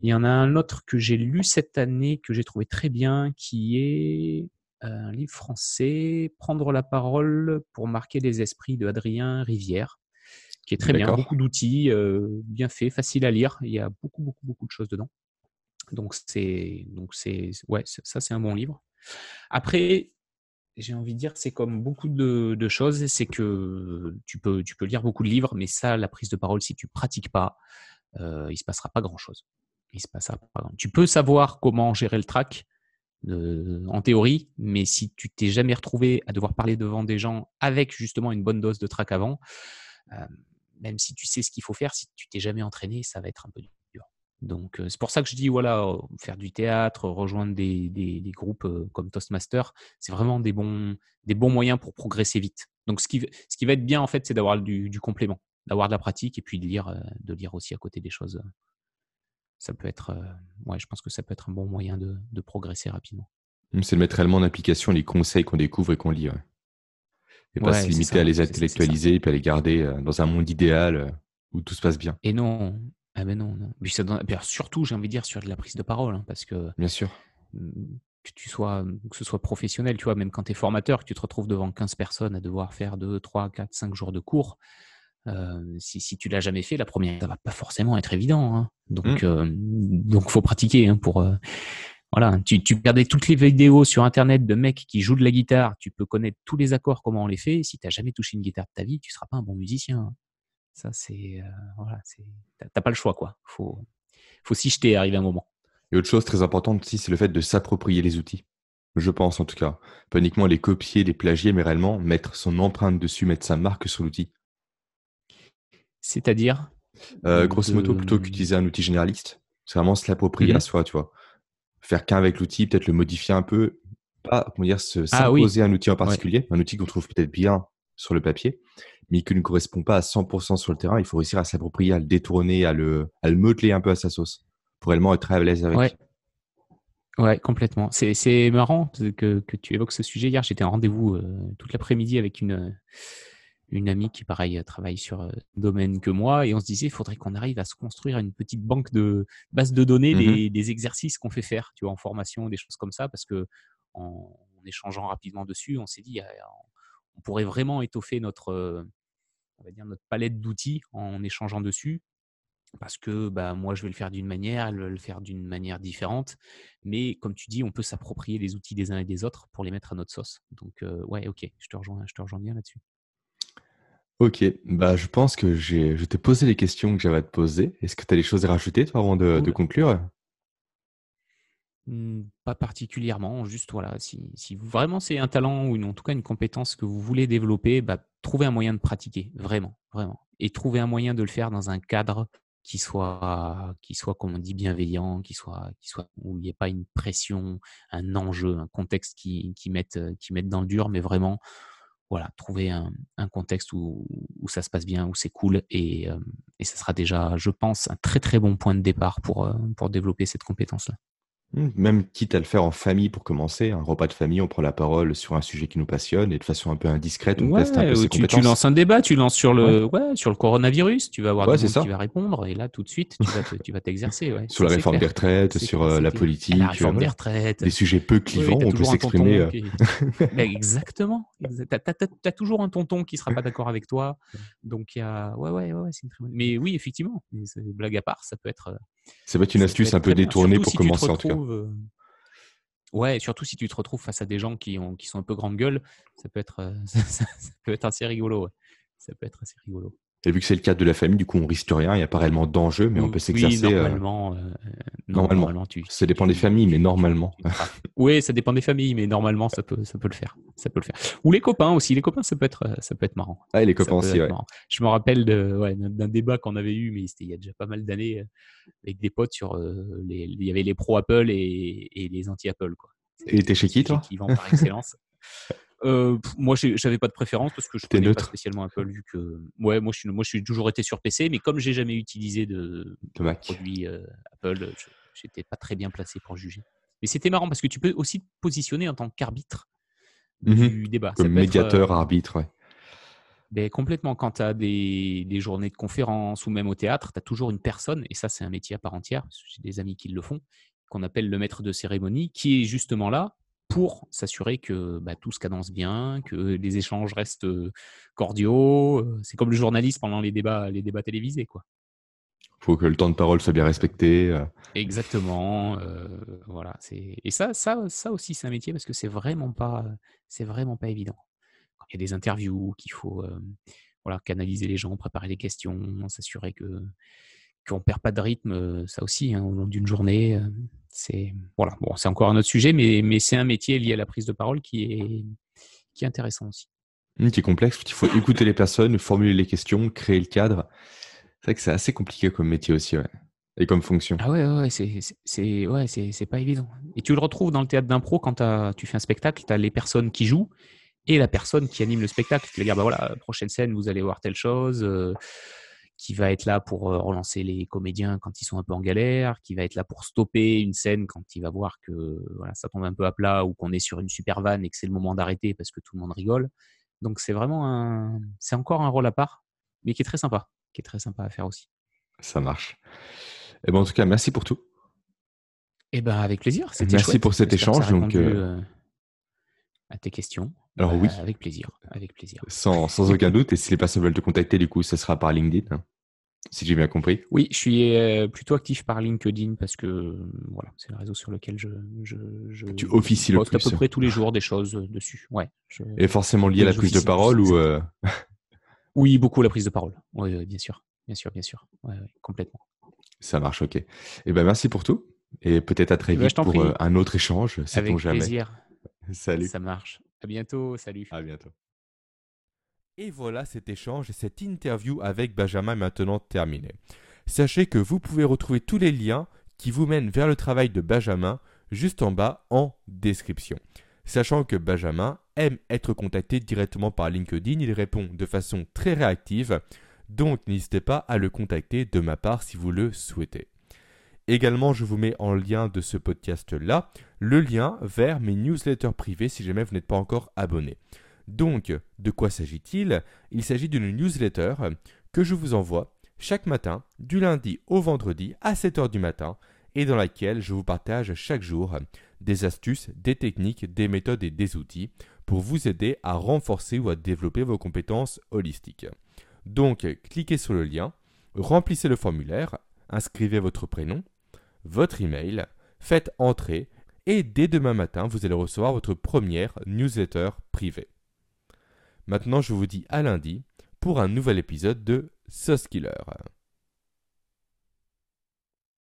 Il y en a un autre que j'ai lu cette année que j'ai trouvé très bien, qui est euh, un livre français, Prendre la parole pour marquer les esprits de Adrien Rivière, qui est très bien, beaucoup d'outils, euh, bien fait, facile à lire. Il y a beaucoup beaucoup beaucoup de choses dedans. Donc c'est donc c'est ouais ça c'est un bon livre. Après j'ai envie de dire, c'est comme beaucoup de, choses, c'est que tu peux, tu peux lire beaucoup de livres, mais ça, la prise de parole, si tu pratiques pas, euh, il se passera pas grand-chose. Il se passera pas Tu peux savoir comment gérer le track euh, en théorie, mais si tu t'es jamais retrouvé à devoir parler devant des gens avec justement une bonne dose de track avant, euh, même si tu sais ce qu'il faut faire, si tu t'es jamais entraîné, ça va être un peu dur. Donc, c'est pour ça que je dis, voilà, faire du théâtre, rejoindre des, des, groupes comme Toastmaster, c'est vraiment des bons, des bons moyens pour progresser vite. Donc, ce qui, ce qui va être bien, en fait, c'est d'avoir du, du, complément, d'avoir de la pratique et puis de lire, de lire aussi à côté des choses. Ça peut être, ouais, je pense que ça peut être un bon moyen de, de progresser rapidement. Mmh, c'est de mettre réellement en application les conseils qu'on découvre et qu'on lit. Et pas se limiter à les intellectualiser et puis à les garder dans un monde idéal où tout se passe bien. Et non, ah ben non, non. Ça surtout, j'ai envie de dire, sur de la prise de parole, hein, parce que Bien sûr. Mmh, que tu sois, que ce soit professionnel, tu vois, même quand tu es formateur, que tu te retrouves devant 15 personnes à devoir faire 2, 3, 4, 5 jours de cours, si, si tu l'as jamais fait, la première, ça va pas forcément être évident. Hein. Donc, mmh. donc faut pratiquer hein, pour. voilà, tu, tu regardais toutes les vidéos sur internet de mecs qui jouent de la guitare, tu peux connaître tous les accords, comment on les fait. Si tu n'as jamais touché une guitare de ta vie, tu seras pas un bon musicien. Ça, c'est. Euh, voilà, t'as pas le choix, quoi. Faut, faut s'y jeter, arriver un moment. Et autre chose très importante aussi, c'est le fait de s'approprier les outils. Je pense en tout cas. Pas uniquement les copier, les plagier, mais réellement mettre son empreinte dessus, mettre sa marque sur l'outil. C'est-à-dire? Euh, Grosso modo, plutôt qu'utiliser un outil généraliste, c'est vraiment se l'approprier mmh à soi, tu vois. Faire qu'un avec l'outil, peut-être le modifier un peu, pas, comment dire, ah s'imposer un outil en particulier, un outil qu'on trouve peut-être bien sur le papier, mais qui ne correspond pas à 100% sur le terrain. Il faut réussir à s'approprier, à le détourner, à le, à le modeler un peu à sa sauce pour réellement être à l'aise avec. Ouais. Ouais, complètement. C'est marrant que, que, tu évoques ce sujet. Hier, j'étais en rendez-vous euh, toute l'après-midi avec une, une amie qui, pareil, travaille sur le euh, domaine que moi. Et on se disait, il faudrait qu'on arrive à se construire une petite banque de base de données mmh des, des, exercices qu'on fait faire, tu vois, en formation, des choses comme ça, parce que en, échangeant rapidement dessus, on s'est dit, on pourrait vraiment étoffer notre, on va dire notre palette d'outils en échangeant dessus. Parce que bah, moi, je vais le faire d'une manière, elle va le faire d'une manière différente. Mais comme tu dis, on peut s'approprier les outils des uns et des autres pour les mettre à notre sauce. Donc, ouais, ok, je te rejoins, je te rejoins bien là-dessus. Ok, bah, je pense que je t'ai posé les questions que j'avais à te poser. Est-ce que tu as des choses à rajouter toi, avant de conclure? Pas particulièrement, juste voilà, si, vraiment c'est un talent ou en tout cas une compétence que vous voulez développer, bah, trouvez un moyen de pratiquer, vraiment, vraiment. Et trouvez un moyen de le faire dans un cadre qui soit, qui soit comme on dit, bienveillant, qui soit, qui soit, où il n'y ait pas une pression, un enjeu, un contexte qui, qui, mette, qui mette dans le dur, mais vraiment, voilà, trouver un, un contexte où, où, ça se passe bien, où c'est cool, et, euh, et ça sera déjà, je pense, un très très bon point de départ pour, euh, pour développer cette compétence-là. Mmh, même quitte à le faire en famille pour commencer, un repas de famille, on prend la parole sur un sujet qui nous passionne et de façon un peu indiscrète, on teste un peu ses tu, tu, lances un débat, tu lances sur le, ouais. ouais sur le coronavirus, tu vas avoir ouais, des gens qui va répondre et là tout de suite tu vas t'exercer. Ouais. *laughs* sur la réforme des retraites, sur euh, la politique, la réforme des retraites, des sujets peu clivants, on peut s'exprimer. Euh. Qui... *laughs* exactement. T'as as, toujours un tonton qui sera pas d'accord avec toi, donc il y a ouais ouais ouais, une. Mais oui effectivement, blague à part, ça peut être. Ça peut être une astuce un peu détournée pour commencer en tout cas. Euh, ouais, surtout si tu te retrouves face à des gens qui, ont, qui sont un peu grande gueule, ça peut être, euh, *laughs* ça, peut être assez rigolo. Ça peut être assez rigolo. Et vu que c'est le cas de la famille, du coup, on risque rien. Il n'y a pas réellement d'enjeu, mais on peut s'exercer. Oui, normalement, euh, normalement. normalement tu, ça dépend des familles, mais normalement. oui, ça dépend des familles, mais normalement, ça peut, ça peut le faire. Ça peut le faire. Ou les copains aussi. Les copains, ça peut être, ça peut être marrant. Ah, les copains aussi, ouais. Je me rappelle de, ouais, d'un débat qu'on avait eu, mais c'était il y a déjà pas mal d'années, avec des potes sur les, il y avait les pro Apple et, et les anti Apple, quoi. Et t'es chez qui, toi? Qui vend par excellence. *laughs* Euh, moi, j'avais pas de préférence parce que je connais neutre. pas spécialement Apple vu que ouais, moi je suis, moi je suis toujours été sur PC, mais comme j'ai jamais utilisé de, de produit euh, Apple, j'étais pas très bien placé pour juger. Mais c'était marrant parce que tu peux aussi te positionner en tant qu'arbitre du débat. Comme médiateur, euh, arbitre, ouais. Ben, complètement. Quand tu as des, des, journées de conférences ou même au théâtre, tu as toujours une personne, et ça c'est un métier à part entière, j'ai des amis qui le font, qu'on appelle le maître de cérémonie, qui est justement là pour s'assurer que bah, tout se cadence bien, que les échanges restent cordiaux. C'est comme le journaliste pendant les débats, les débats télévisés, quoi. Faut que le temps de parole soit bien respecté. Exactement. Euh, voilà. Et ça, ça, ça aussi, c'est un métier parce que c'est vraiment pas, c'est vraiment pas évident. Quand il y a des interviews, qu'il faut, euh, voilà, canaliser les gens, préparer les questions, s'assurer que qu'on perd pas de rythme, ça aussi, hein, au long d'une journée. C'est voilà, bon, c'est encore un autre sujet, mais, mais c'est un métier lié à la prise de parole qui est, qui est intéressant aussi. Mmh, qui est complexe, il faut écouter les personnes, formuler les questions, créer le cadre. C'est vrai que c'est assez compliqué comme métier aussi, ouais. Et comme fonction. Ah ouais, ouais, c'est, c'est, ouais, c'est, pas évident. Et tu le retrouves dans le théâtre d'impro quand tu fais un spectacle, tu as les personnes qui jouent et la personne qui anime le spectacle, qui va dire, bah voilà, prochaine scène, vous allez voir telle chose. Euh, qui va être là pour relancer les comédiens quand ils sont un peu en galère, qui va être là pour stopper une scène quand il va voir que voilà, ça tombe un peu à plat ou qu'on est sur une super vanne et que c'est le moment d'arrêter parce que tout le monde rigole. Donc c'est vraiment un, c'est encore un rôle à part, mais qui est très sympa, qui est très sympa à faire aussi. Ça marche. Et eh ben en tout cas, merci pour tout. Et eh ben avec plaisir. Merci pour cet échange. Donc, à tes questions. Alors oui. Euh, avec plaisir, avec plaisir. Sans, sans aucun doute. Et si les personnes veulent te contacter, du coup, ce sera par LinkedIn, hein, si j'ai bien compris. Oui, je suis euh, plutôt actif par LinkedIn parce que voilà, c'est le réseau sur lequel je, je, je tu officies le plus. à peu près tous les *laughs* jours des choses dessus. Ouais. Et forcément lié à la prise de parole ou euh, *laughs* Oui, beaucoup la prise de parole. Oui, bien sûr, bien sûr, bien sûr, ouais, complètement. Ça marche, ok. Et eh ben merci pour tout et peut-être à très eh ben, vite pour un autre échange, Avec jamais. plaisir. *laughs* Salut. Ça marche. À bientôt. Salut. À bientôt. Et voilà cet échange et cette interview avec Benjamin est maintenant terminé. Sachez que vous pouvez retrouver tous les liens qui vous mènent vers le travail de Benjamin juste en bas en description. Sachant que Benjamin aime être contacté directement par LinkedIn, il répond de façon très réactive, donc n'hésitez pas à le contacter de ma part si vous le souhaitez. Également, je vous mets en lien de ce podcast-là le lien vers mes newsletters privés si jamais vous n'êtes pas encore abonné. Donc, de quoi s'agit-il? Il, s'agit d'une newsletter que je vous envoie chaque matin, du lundi au vendredi à 7h du matin, et dans laquelle je vous partage chaque jour des astuces, des techniques, des méthodes et des outils pour vous aider à renforcer ou à développer vos compétences holistiques. Donc, cliquez sur le lien, remplissez le formulaire, inscrivez votre prénom, votre email, faites entrer et dès demain matin, vous allez recevoir votre première newsletter privée. Maintenant, je vous dis à lundi pour un nouvel épisode de Sauce Killer.